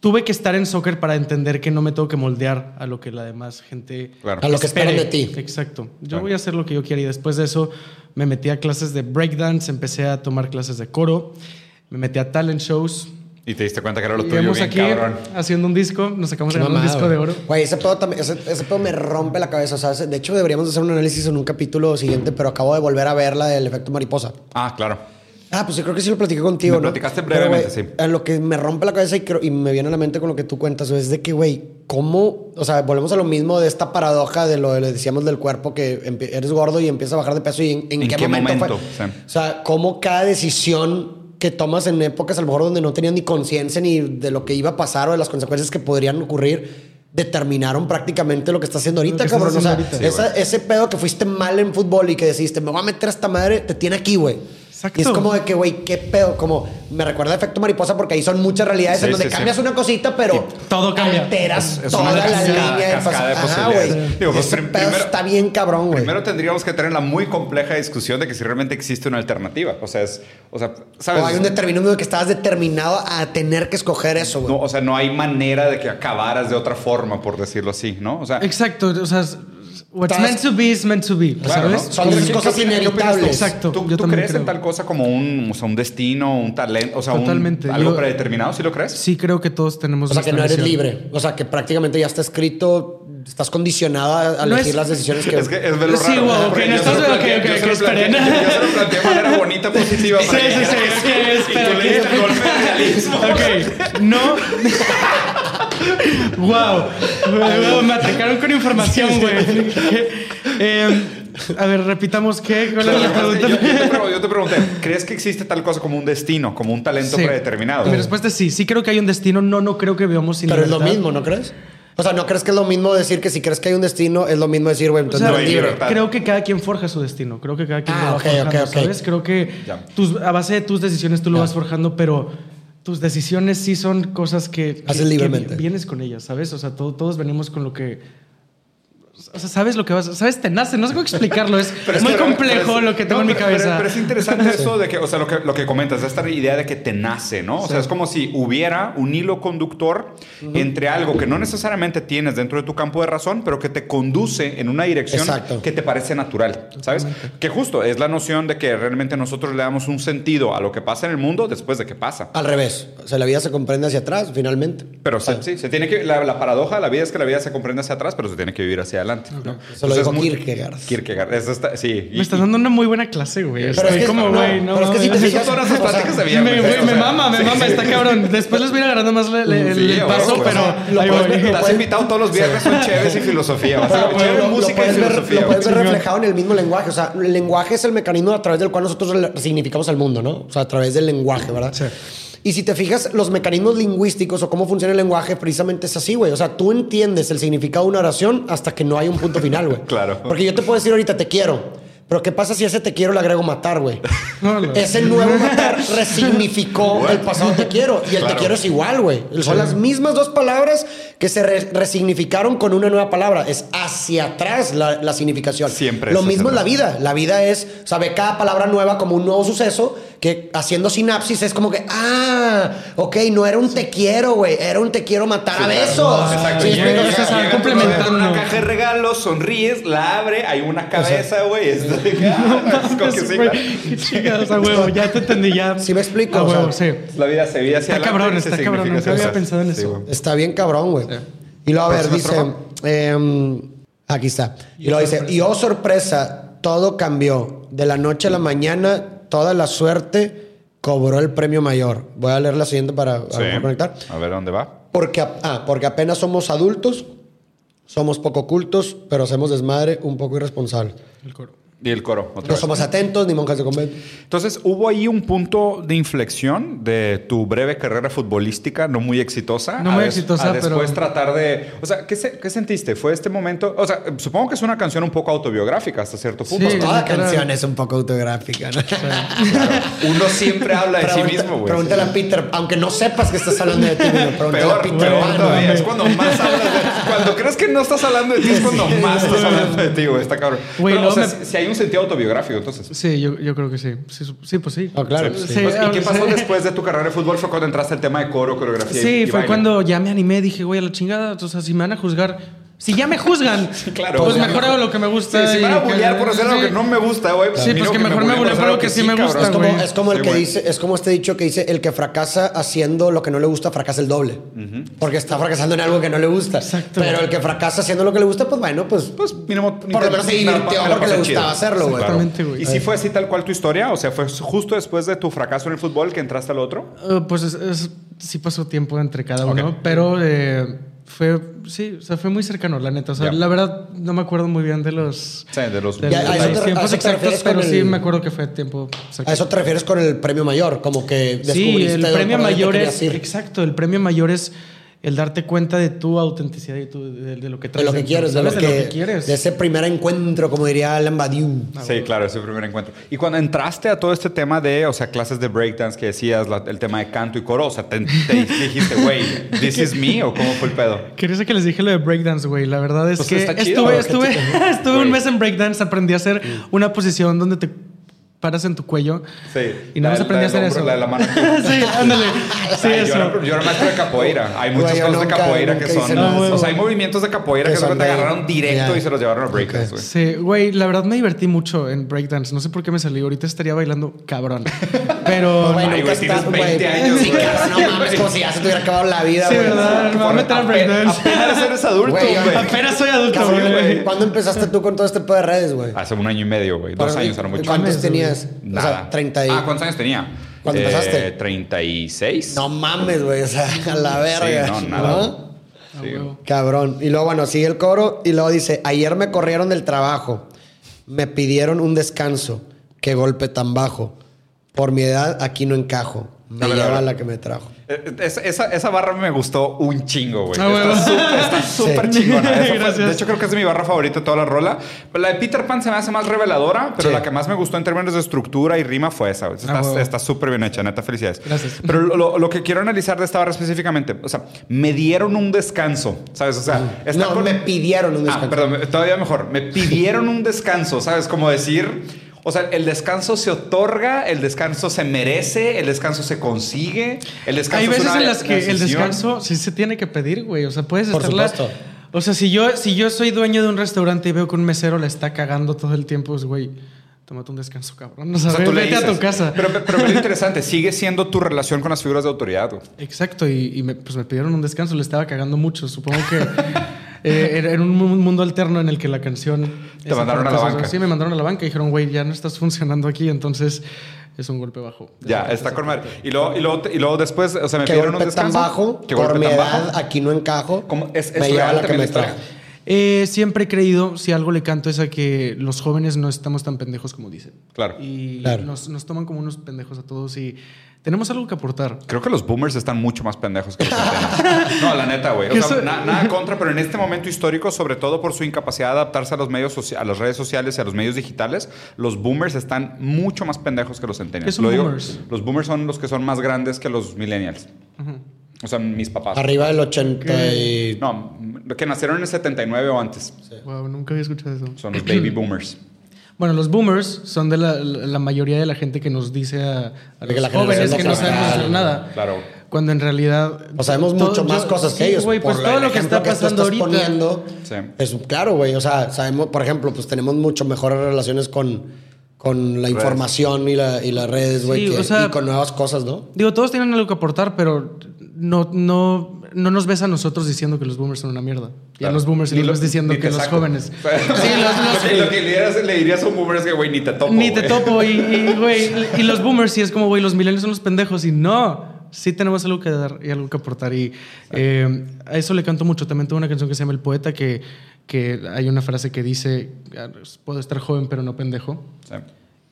tuve que estar en soccer para entender que no me tengo que moldear a lo que la demás gente Claro. A lo que esperan de ti. Exacto. Yo Claro. voy a hacer lo que yo quiera y después de eso me metí a clases de breakdance, empecé a tomar clases de coro, me metí a talent shows. Y te diste cuenta que era lo Y tuyo bien aquí cabrón. haciendo un disco, nos sacamos grabando un disco de oro. Güey, ese pedo, también, ese, ese pedo me rompe la cabeza. O sea, de hecho, deberíamos hacer un análisis en un capítulo siguiente, pero acabo de volver a ver la del efecto mariposa. Ah, claro. Ah, pues yo creo que sí lo platiqué contigo, Me ¿no? platicaste Pero, brevemente, güey, sí. a lo que me rompe la cabeza y, creo- y me viene a la mente con lo que tú cuentas es de que, güey, ¿cómo? O sea, volvemos a lo mismo de esta paradoja de lo que le decíamos del cuerpo, que eres gordo y empiezas a bajar de peso y en, en ¿En qué, qué momento, momento? fue? Sí. O sea, cómo cada decisión que tomas en épocas a lo mejor donde no tenías ni conciencia ni de lo que iba a pasar o de las consecuencias que podrían ocurrir, determinaron prácticamente lo que estás haciendo ahorita, cabrón. O sea, haciendo ahorita. Sí, esa- ese pedo que fuiste mal en fútbol y que deciste, me voy a meter a esta madre, te tiene aquí, güey. Exacto. Y es como de que, güey, qué pedo. Como me recuerda el efecto mariposa porque ahí son muchas realidades Sí, en donde sí, sí. cambias una cosita, pero todo cambia. alteras Es- es toda una la cascada- línea de posibilidades. Pues, está bien cabrón, güey. Primero tendríamos que tener la muy compleja discusión de que si realmente existe una alternativa. O sea, es, o sea, ¿sabes? O hay un determinado que estabas determinado a tener que escoger eso, güey. No, o sea, no hay manera de que acabaras de otra forma, por decirlo así, ¿no? O sea, Exacto, o sea, what's Estás- meant to be is meant to be, Claro, ¿sabes? ¿no? Son ¿Qué- las qué- cosas qué qué inevitables. Exacto, ¿Tú, yo tú también crees en tal cosa como un, o sea, un destino, un talento, o sea, un- algo Yo- predeterminado? ¿Sí lo crees? Sí, creo que todos tenemos O sea, que no eres libre. O sea, que prácticamente ya está escrito, estás condicionado a, No elegir es- las decisiones que... Es que es verlo Sí, raro. wow, porque ok, no yo se lo estás- planteé- yo esperen. Yo se lo de manera bonita, positiva. Sí, para que sí, sí, es que que Y espera, tú le que- diste el golpe de realismo. Ok, no. Wow. Me atacaron con información, güey. Eh, a ver, repitamos qué. ¿Cuál era la Yo, te pregunté, yo te pregunté, ¿crees que existe tal cosa como un destino, como un talento Sí. predeterminado? Mi respuesta es sí. Sí creo que hay un destino. No, no creo que vivamos sin Pero es lo mismo, ¿no crees? O sea, ¿no crees que es lo mismo decir que si crees que hay un destino, es lo mismo decir, güey, entonces O sea, no hay eres libre? libertad. Creo que cada quien forja su destino. Creo que cada quien Ah, lo va ok, forjando, ok, ok. ¿sabes? Creo que tus- a base de tus decisiones tú lo vas forjando, pero tus decisiones sí son cosas que, que- Haces que libremente. vienes con ellas, ¿sabes? O sea, todo- todos venimos con lo que... O sea, sabes lo que vas... ¿Sabes? Te nace. No sé cómo explicarlo. Es Pero es muy que- complejo pero es- lo que tengo no, en mi pero- cabeza. Pero, pero es interesante eso de que, o sea, lo que, lo que comentas, esta idea de que te nace, ¿no? O sea, es como si hubiera un hilo conductor entre algo que no necesariamente tienes dentro de tu campo de razón, pero que te conduce en una dirección Exacto. que te parece natural, ¿sabes? Que justo es la noción de que realmente nosotros le damos un sentido a lo que pasa en el mundo después de que pasa. Al revés. O sea, la vida se comprende hacia atrás, finalmente. Pero sí, sí, se tiene que, la, la paradoja de la vida es que la vida se comprende hacia atrás, pero se tiene que vivir hacia adelante. ¿No? Eso lo dijo muy- Kierkegaard. Kierkegaard, eso está, sí. Me estás dando una muy buena clase, güey. Pero Estoy es que- como, no, güey, no, pero es que si te fijas- o sea, pláticas de Me, viernes, güey, me mama, me mama, está cabrón. Después les voy a ir agarrando más el, paso, huevo, pero Estás invitado todos los viernes, son chéves y filosofía. Música y puedes ver, filosofía. lo puedes ver reflejado en el mismo lenguaje. O sea, el lenguaje es el mecanismo a través del cual nosotros significamos el mundo, ¿no? O sea, a través del lenguaje, ¿verdad? Sí. Y si te fijas, los mecanismos lingüísticos o cómo funciona el lenguaje, precisamente es así, güey. O sea, tú entiendes el significado de una oración hasta que no hay un punto final, güey. Claro. Porque yo te puedo decir ahorita, te quiero. Pero ¿qué pasa si a ese te quiero le agrego matar, güey? No, no. Ese nuevo matar resignificó el pasado te quiero. Y el Claro. te quiero es igual, güey. Son las mismas dos palabras que se re- resignificaron con una nueva palabra. Es hacia atrás la, la significación. Siempre Lo mismo es la vida. La vida es, sabe, cada palabra nueva como un nuevo suceso que haciendo sinapsis es como que, ah, ok, no era un te quiero, güey. Era un te quiero matar a besos. Exacto. ¿Sí Llega- llega Una caja de regalos, sonríes, la abre, hay una cabeza, güey. Es, ah, es sí, a huevo. Ya te entendí, ya. Sí me explico, A o sea, huevo, sí. La vida se vive hacia Está cabrón, está cabrón, nunca había pensado en Sí, eso. güey. Está bien cabrón, güey. Y luego, a ver, dice. em, aquí está. Y luego dice: Y oh, sorpresa, todo cambió. De la noche a la mañana, toda la suerte cobró el premio mayor. Voy a leer la siguiente para Sí. conectar. A ver dónde va. Porque, ah, porque apenas somos adultos, somos poco cultos, pero hacemos desmadre un poco irresponsable. El coro. Y el coro, otra No vez. somos atentos ni monjas de convento. Entonces, ¿hubo ahí un punto de inflexión de tu breve carrera futbolística, no muy exitosa? No a muy des- exitosa, a después pero- tratar de... O sea, ¿qué, se- qué sentiste? ¿Fue este momento? O sea, supongo que es una canción un poco autobiográfica hasta cierto punto. Sí. ¿no? Toda literal. canción es un poco autográfica. ¿no? Uno siempre habla de sí mismo, güey. Pregúntale a Peter, aunque no sepas que estás hablando de ti, mismo, pregúntale Peor, a Peter peor Pan, todavía. güey. Es cuando más hablas de... Cuando crees que no estás hablando de ti es cuando más estás hablando de ti, güey. Está cabrón. Güey, Pero, o sea, me- si, si hay un sentido autobiográfico, entonces. Sí, yo, yo creo que sí. Sí, pues sí. Oh, claro, sí. Sí, ¿Y qué ah, pasó después de tu carrera de fútbol? Fue cuando entraste al tema de coro, coreografía y- Sí, y fue baile. cuando ya me animé, dije, güey, a la chingada, o sea, si me van a juzgar, si ya me juzgan, claro. pues mejor hago lo que me Sí, gusta. si me van a bullear por hacer algo sí. que no me gusta, güey. Sí, pues que mejor me bulleen por algo que sí me gusta, Es como, güey. es como el Sí, que dice, es como este dicho que dice el que fracasa haciendo lo que no le gusta, fracasa el doble. Porque está fracasando en algo que no le gusta. Exacto. Pero el que fracasa haciendo lo que le gusta, pues bueno, pues, Pues mínimo. Por lo menos se divirtió porque le gustaba hacerlo, güey. Exactamente, güey. ¿Y si fue así tal cual tu historia? O sea, ¿fue justo después de tu fracaso en el fútbol que entraste al otro? Eh, pues es- es- sí pasó tiempo entre cada uno, pero eh, fue, sí, o sea, fue muy cercano, la neta. O sea, la verdad no me acuerdo muy bien de los, Sí, de los. de Ya, los a eso te- a tiempos exactos, pero sí el- me acuerdo que fue tiempo a cercano. eso te refieres con el premio mayor, como que Sí, descubriste el por premio mayor es, exacto, el premio mayor es el darte cuenta de tu autenticidad y tu- de, de lo que de traes lo que quieres, de lo de lo que quieres. de ese primer encuentro, como diría Alan Badiou. Sí, claro, ese primer encuentro. Y cuando entraste a todo este tema de, o sea, clases de breakdance que decías, la- el tema de canto y coro, o sea, te, te dijiste, güey, ¿this is me? ¿O cómo fue el pedo? Quería que les dije lo de breakdance, güey. La verdad es Pues que chido, estuve, estuve, estuve un mes en breakdance, aprendí a hacer una posición donde te paras en tu cuello. Sí. Y nada más aprendí a hacer hombro, eso. La de la mano. sí, ándale. Sí, Ay, yo, eso. era, yo era maestro de capoeira. Hay yo cosas de capoeira que son. eso. o sea, hay movimientos de capoeira Que que, son te agarraron directo y se los llevaron a breakdance, güey. Sí, güey, la verdad me divertí mucho en breakdance. No sé por qué me salí. Ahorita estaría bailando cabrón. Pero. Ay, nunca güey, tienes está- 20 güey. años, Sí, no mames, como si ya se te hubiera acabado la vida, Sí, güey. ¿verdad? Me voy a meter a breakdance. Apenas eres adulto, Güey. Apenas soy adulto, güey. ¿Cuándo empezaste tú con todo este pedo de redes, güey? Hace un año y medio, güey. Dos años era mucho. ¿Cuántos Mames, tenías? O Nada. sea, 30 y... Ah, ¿cuántos años tenía? ¿Cuándo Eh, empezaste? 36. No mames, güey. O sea, a la verga. Sí, no, nada. ¿no? Sí. Cabrón. Y luego, bueno, sigue el coro y luego dice, ayer me corrieron del trabajo. Me pidieron un descanso. Qué golpe tan bajo. Por mi edad, aquí no encajo. Me A ver, a lleva la que me trajo. Eh, Esa, esa, esa barra me gustó un chingo, güey. Ah, bueno. Está súper- Sí. chingona. Fue- de hecho, creo que es mi barra favorita de toda la rola. La de Peter Pan se me hace más reveladora, pero Sí. la que más me gustó en términos de estructura y rima fue esa. güey. Está Ah, bueno. está súper bien hecha, neta. Felicidades. Gracias. Pero lo, lo- que quiero analizar de esta barra específicamente, o sea, me dieron un descanso, ¿sabes? O sea, está No, con- me pidieron un Ah, descanso. perdón, me- todavía mejor. Me pidieron un descanso, ¿sabes? Como decir, o sea, el descanso se otorga, el descanso se merece, el descanso se consigue, el descanso Hay es veces una en las que el descanso sí se tiene que pedir, güey. O sea, puedes Por estarla. supuesto. O sea, si yo, si yo soy dueño de un restaurante y veo que un mesero le está cagando todo el tiempo, pues, güey, tómate un descanso, cabrón. O sea, O sea, tú le vete a tu dices. casa. Pero, pero, pero lo interesante, sigue siendo tu relación con las figuras de autoridad. güey. Exacto, y, y me, pues me pidieron un descanso, le estaba cagando mucho. Supongo que eh, era era un mu- mundo alterno en el que la canción. Te mandaron a la banca. Sí, me mandaron a la banca y dijeron, güey, ya no estás funcionando aquí, entonces es un golpe bajo. Ya, está con madre. Y luego, y luego, y luego después, o sea, me pidieron un golpe tan descanso. bajo. Qué Por mi tan edad, bajo. aquí no encajo. ¿Cómo? ¿Es- es me real lleva la que me trajo. Eh, siempre he creído, si algo le canto, es a que los jóvenes no estamos tan pendejos como dicen. Claro. Y Claro. Nos, nos toman como unos pendejos a todos y tenemos algo que aportar. Creo que los boomers están mucho más pendejos que los centennials. No, la neta, güey. O sea, Eso- na- nada contra, pero en este momento histórico, sobre todo por su incapacidad de adaptarse a los medios a las redes sociales y a los medios digitales, los boomers están mucho más pendejos que los centennials. ¿Qué son Lo digo, boomers? Los boomers son los que son más grandes que los millennials. O sea, mis papás. Arriba del 80 y... No, que nacieron en el 79 o antes. Wow, nunca había escuchado eso. Son los baby boomers. Bueno, los boomers son de la, la mayoría de la gente que nos dice a, que los la jóvenes que no sabemos hacer nada. Claro. Cuando en realidad. O sabemos todo- mucho más yo- cosas sí, que ellos. güey, pues por todo lo que está pasando estás ahorita. poniendo, Sí. es claro, güey. O sea, sabemos, por ejemplo, pues tenemos mucho mejores relaciones con, con la información y, la, y las redes, güey. Sí, que- o sea- y con nuevas cosas, ¿no? Digo, todos tienen algo que aportar, pero no, no, no nos ves a nosotros diciendo que los boomers son una mierda. Y a Claro. los boomers Ni los lo- ves diciendo que los saco. jóvenes. Sí, Sí, los- lo que, lo que le, dirías, le dirías a un boomer es que, güey, ni te topo. Ni te güey. topo. Y, y, güey, y los boomers sí es como, güey, los millennials son los pendejos. Y no, sí tenemos algo que dar y algo que aportar. Y eh, a eso le canto mucho. También tengo una canción que se llama El Poeta que, que hay una frase que dice, "Ah, puedo estar joven pero no pendejo. Sí.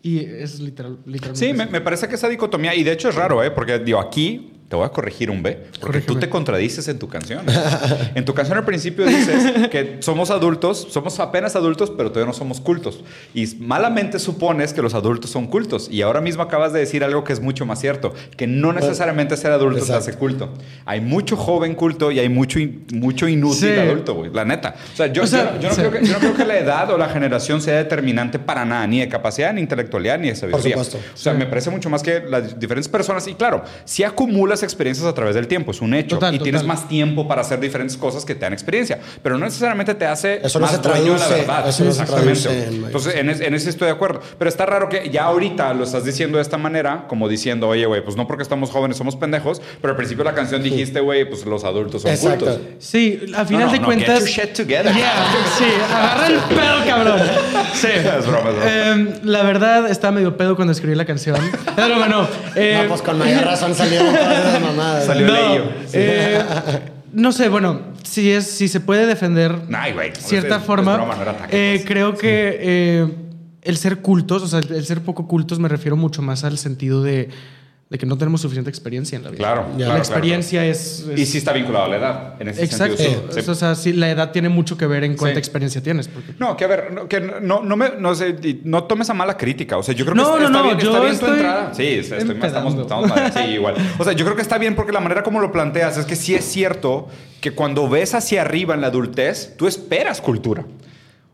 Y es literal, literalmente. Sí, me, me parece que esa dicotomía, y de hecho es raro, ¿eh? porque digo, aquí te voy a corregir un B, porque Corrígeme. tú te contradices en tu canción. en tu canción al principio dices que somos adultos, somos apenas adultos, pero todavía no somos cultos. Y malamente supones que los adultos son cultos. Y ahora mismo acabas de decir algo que es mucho más cierto, que no necesariamente ser adulto te Exacto. hace culto. Hay mucho joven culto y hay mucho, in- mucho inútil Sí. adulto, güey, la neta. O sea, yo, O sea, yo- yo no sí. creo que, yo no creo que la edad o la generación sea determinante para nada, ni de capacidad, ni intelectualidad, ni de sabiduría. supuesto. O sea, me parece mucho más que las diferentes personas. Y claro, si acumulas experiencias a través del tiempo, es un hecho. Total, y tienes total. más tiempo para hacer diferentes cosas que te dan experiencia. Pero no necesariamente te hace Eso no más se dueño de la verdad. eso no se Exactamente. traduce en- Entonces, en, es- en ese estoy de acuerdo. Pero está raro que ya ahorita lo estás diciendo de esta manera, como diciendo, oye, güey, pues no porque estamos jóvenes somos pendejos, pero al principio de la canción dijiste, güey, pues los adultos son Exacto. cultos. Sí, a final no, de no, cuentas. get your shit together. Yeah, sí, agarra el pedo, cabrón. Sí. Es broma, es broma. Em, la verdad, estaba medio pedo cuando escribí la canción. Pero bueno. eh, No, pues con mayor razón salieron mamadas. Salió no, eh, no sé, bueno, si, es, si se puede defender Ay, güey. cierta es- es forma, broma, no era ataque, eh, pues. creo que eh, el ser cultos, o sea, el ser poco cultos, me refiero mucho más al sentido de, de que no tenemos suficiente experiencia en la vida. Claro, La claro, experiencia es, es- Y sí está vinculado a la edad, en ese Exacto. sentido. sí, sí. O sea, sí, la edad tiene mucho que ver en cuánta Sí. experiencia tienes. porque- No, que a ver, no, que no, no, me, no, sé, no tomes a mala crítica. O sea, yo creo que No, está, no, está bien, está bien tu entrada. Sí, es- estoy, estamos, estamos mal. Sí, igual. O sea, yo creo que está bien porque la manera como lo planteas es que sí es cierto que cuando ves hacia arriba en la adultez, tú esperas cultura.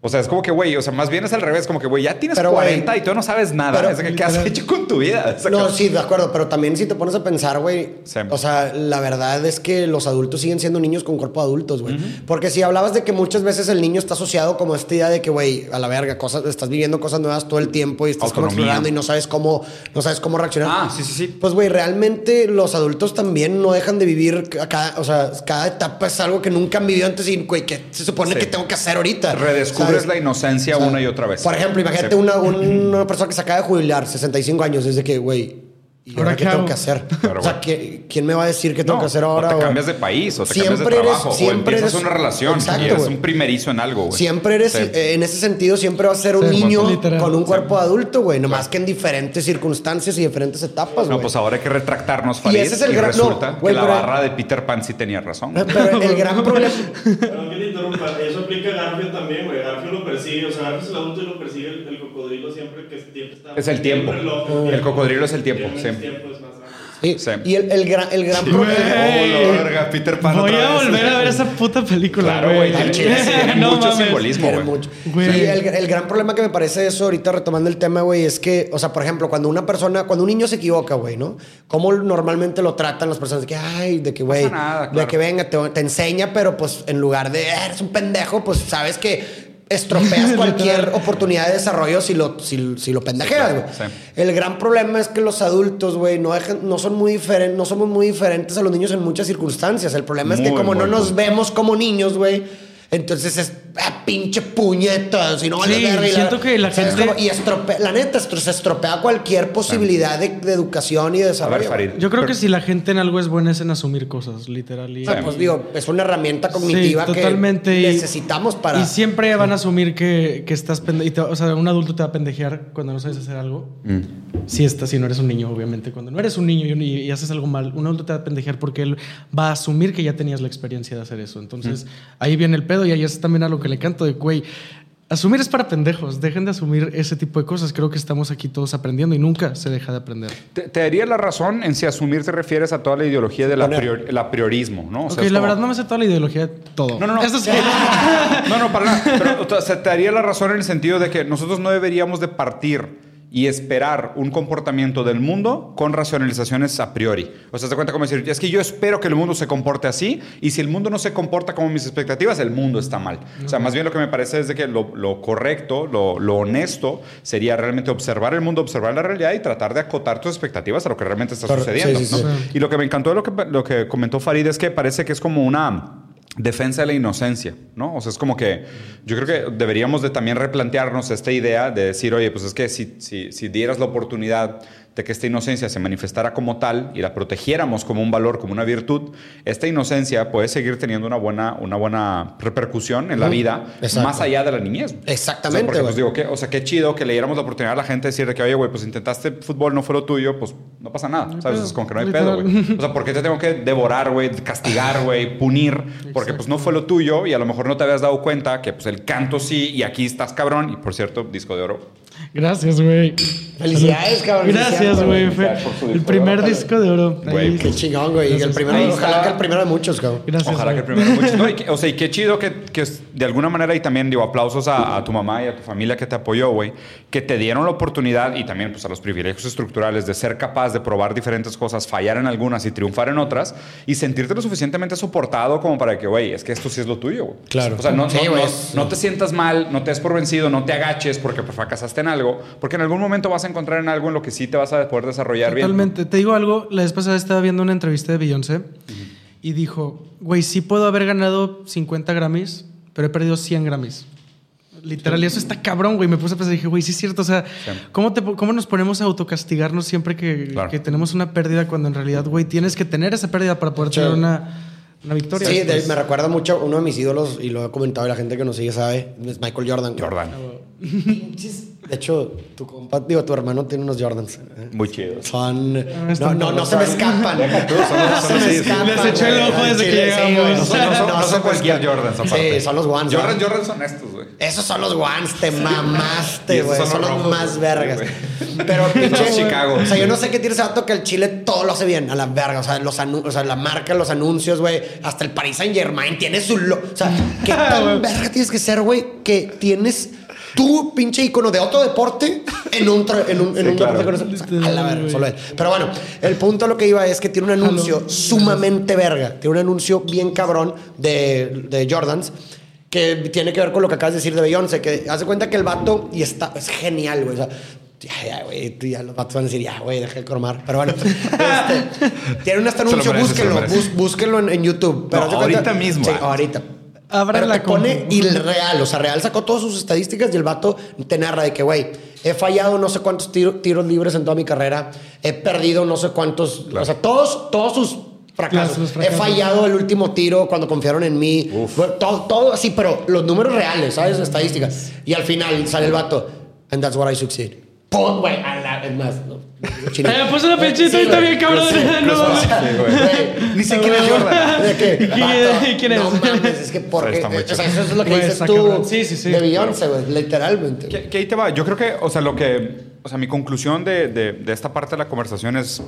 O sea, es como que, güey, o sea, más bien es al revés, como que, güey, ya tienes Pero, güey, 40 y tú no sabes nada. pero, Es de que, ¿Qué has literal. hecho con tu vida? O sea, No, que- sí, de acuerdo, pero también si te pones a pensar, güey, Sí. o sea, la verdad es que los adultos siguen siendo niños con cuerpo de adultos, güey. Porque si hablabas de que muchas veces el niño está asociado como a esta idea de que, güey, a la verga, cosas, estás viviendo cosas nuevas todo el tiempo y estás como Autonomía. explorando y no sabes cómo, no sabes cómo reaccionar. Ah, sí, sí, sí. Pues, güey, realmente los adultos también no dejan de vivir cada, o sea, cada etapa es algo que nunca han vivido antes y, güey, que se supone Sí. que tengo que hacer ahorita. Redescubres ¿sabes? la inocencia O sea, una y otra vez. Por ejemplo, imagínate Sí. una, una persona que se acaba de jubilar, 65 años, desde que, güey, ¿y ahora, ¿Ahora qué qué tengo que hacer? Claro, o sea, güey. ¿qué- ¿quién me va a decir qué tengo No, que hacer ahora? O te cambias de país, o te cambias Siempre de eres- trabajo, o siempre empiezas eres- una relación Exacto, y eres güey. un primerizo en algo, güey. Siempre eres, Sí. eh, en ese sentido, siempre vas a ser un Sí, niño literal. con un cuerpo de adulto, güey. Nomás que en diferentes circunstancias y diferentes etapas, No, güey. pues ahora hay que retractarnos, Farid. ese es el y gran- no, resulta güey, que la pero- barra de Peter Pan sí tenía razón. Pero el gran problema... Perdón que te interrumpa, eso aplica a Garfio también, güey. Garfio lo el y lo persigue el, el cocodrilo siempre que siempre está. Es el tiempo. siempre loco, El cocodrilo es el tiempo, sí. menos tiempo, es más grande. Sí. Sí. Y el, el gran, el gran Güey. problema... Oh, la verga, Peter Pan Voy otra a vez. volver a ver esa puta película, Claro, güey. Tiene, No mucho mames. simbolismo, güey. Sí, el, el gran problema que me parece eso, ahorita retomando el tema, güey, es que, o sea, por ejemplo, cuando una persona, cuando un niño se equivoca, güey, ¿no? ¿Cómo normalmente lo tratan las personas? De que, ay, de que, güey, de que venga, te, te enseña, pero pues en lugar de, "Ah, eres un pendejo, pues sabes que estropeas cualquier oportunidad de desarrollo si lo, si, si lo pendejeas, güey. Sí. El gran problema es que los adultos, güey, no, dejan- no son muy diferentes, no somos muy diferentes a los niños en muchas circunstancias. El problema es que como no nos vemos como niños, güey, entonces es ah, pinche puñetas y no vale Sí, verga, y siento que la ¿sabes gente- cómo? y estropea, la neta, se estropea cualquier posibilidad de, de educación y de A desarrollo. ver, Farid. Yo creo pero- que si la gente en algo es buena es en asumir cosas, literal. Y, O sea, pues digo, es una herramienta cognitiva Sí, totalmente. que y- necesitamos para. Y siempre van a asumir que, que estás pendejo. O sea, un adulto te va a pendejear cuando no sabes hacer algo. Mm. Si estás, si no eres un niño, obviamente. Cuando no eres un niño y, y haces algo mal, un adulto te va a pendejear porque él va a asumir que ya tenías la experiencia de hacer eso. Entonces, ahí viene el pedo y ahí es también a lo que le canto de, güey, asumir es para pendejos. Dejen de asumir ese tipo de cosas. Creo que estamos aquí todos aprendiendo y nunca se deja de aprender. Te, te daría la razón en si asumir te refieres a toda la ideología del el apriorismo, ¿no? O sea, ok, es la como- verdad no me sé toda la ideología de todo. No, no, no. Eso sí. No, no, para nada. Pero o sea, te daría la razón en el sentido de que nosotros no deberíamos de partir y esperar un comportamiento del mundo con racionalizaciones a priori. O sea, te cuenta como decir, es que yo espero que el mundo se comporte así y si el mundo no se comporta como mis expectativas, el mundo está mal. O sea, más bien lo que me parece es de que lo, lo correcto, lo, lo honesto sería realmente observar el mundo, observar la realidad y tratar de acotar tus expectativas a lo que realmente está sucediendo. Sí, sí, ¿no? sí. Y lo que me encantó de lo que, lo que comentó Farid es que parece que es como una defensa de la inocencia, ¿no? O sea, es como que yo creo que deberíamos de también replantearnos esta idea de decir, oye, pues es que si, si, si dieras la oportunidad de que esta inocencia se manifestara como tal y la protegiéramos como un valor, como una virtud, esta inocencia puede seguir teniendo una buena, una buena repercusión en la vida Exacto. más allá de la niñez. Exactamente, O sea, porque, pues, digo, que, o sea, qué chido que le diéramos la oportunidad a la gente de decir de que, oye, güey, pues intentaste fútbol, no fue lo tuyo, pues no pasa nada. ¿Sabes? pedo. Es como que no hay Literal. pedo, güey. O sea, ¿por qué te tengo que devorar, güey, castigar, güey, punir? Porque pues no fue lo tuyo y a lo mejor no te habías dado cuenta que pues el canto sí y aquí estás cabrón. Y por cierto, disco de oro. Gracias, güey. Felicidades, cabrón. Gracias, güey. el disco de primer oro, disco de oro. Güey. Qué chingón, güey. El primero, Ahí ojalá está. que el primero de muchos, cabrón. Gracias. Ojalá que el primero de muchos. No, y que- o sea, y qué chido que, que de alguna manera, y también digo aplausos a, a tu mamá y a tu familia que te apoyó, güey, que te dieron la oportunidad y también pues a los privilegios estructurales de ser capaz de probar diferentes cosas, fallar en algunas y triunfar en otras y sentirte lo suficientemente soportado como para que, güey, es que esto sí es lo tuyo, güey. Claro. O sea, no, Sí, no- no- no te sientas mal, no te des por vencido, no te agaches porque fracasaste en algo, porque en algún momento vas a encontrar en algo en lo que sí te vas a poder desarrollar bien. Totalmente. Te digo algo, la vez pasada estaba viendo una entrevista de Beyoncé y dijo, güey, sí puedo haber ganado 50 Grammys, pero he perdido 100 Grammys. Literal, y eso está cabrón, güey. Me puse a pensar, dije, güey, sí es cierto. O sea, ¿cómo, te, ¿cómo nos ponemos a autocastigarnos siempre que, Claro. que tenemos una pérdida cuando en realidad, güey, tienes que tener esa pérdida para poder Sí. tener una, una victoria? Sí, de- me recuerda mucho uno de mis ídolos, y lo he comentado y la gente que nos sigue sabe, es Michael Jordan. Jordan. De hecho, tu compa, digo, tu hermano tiene unos Jordans. ¿eh? Muy chidos. Son. No, no, se me escapan. se me escapan. Les eché el ojo desde que llegamos. güey, No son, no son- no se son me cualquier. Jordans, aparte. Sí, son los ones. Jordan, ¿no? Jordan son estos, güey. Esos son los ones, te mamaste, güey. son Son, los más vergas. Pero pinche. Chicago. O sea, yo no sé qué tiene ese vato que el Chile todo lo hace bien, a la verga. O sea, los anu- o sea la marca, los anuncios, güey. Hasta el Paris Saint Germain tiene su. lo- O sea, qué tan verga tienes que ser, güey, que tienes tu pinche icono de otro deporte en un, tra- en un, en Sí, un claro. deporte con eso. A la verga, solo él. Pero bueno, el punto a lo que iba es que tiene un anuncio sumamente verga. Tiene un anuncio bien cabrón de, de Jordans que tiene que ver con lo que acabas de decir de Beyoncé, que hace cuenta que el vato, y está, es genial, güey. O sea, ya, ya, güey, tú ya los vatos van a decir, ya, güey, deja de cromar. Pero bueno, este, tiene un este lo anuncio, merece, búsquenlo, bús- búsquenlo en, en YouTube. Pero No, de cuenta- ahorita mismo, Sí, ah. ahorita. Pero la te pone compu. y real, o sea, real sacó todas sus estadísticas y el vato te narra de que, güey, he fallado no sé cuántos tiro- tiros libres en toda mi carrera, he perdido no sé cuántos, o sea, todos, todos sus fracasos. Claro, sus fracasos. He fallado el último tiro cuando confiaron en mí. Bueno, todo, todo así, pero los números reales, ¿sabes? Estadísticas. Y al final sale el vato, and that's what I succeed. ¡Pum, güey! Es más, no. Eh, puso la pechita y está bien, cabrón. No, Ni sé quién es Jordan. ¿De qué? ¿Quién- es? No mames, es que porque. O sea, eso es lo que dices tú cabrón. Sí, sí, sí. de Beyoncé, güey, literalmente. Que, que ahí te va. Yo creo que, o sea, lo que, o sea, mi conclusión de, de- de esta parte de la conversación es,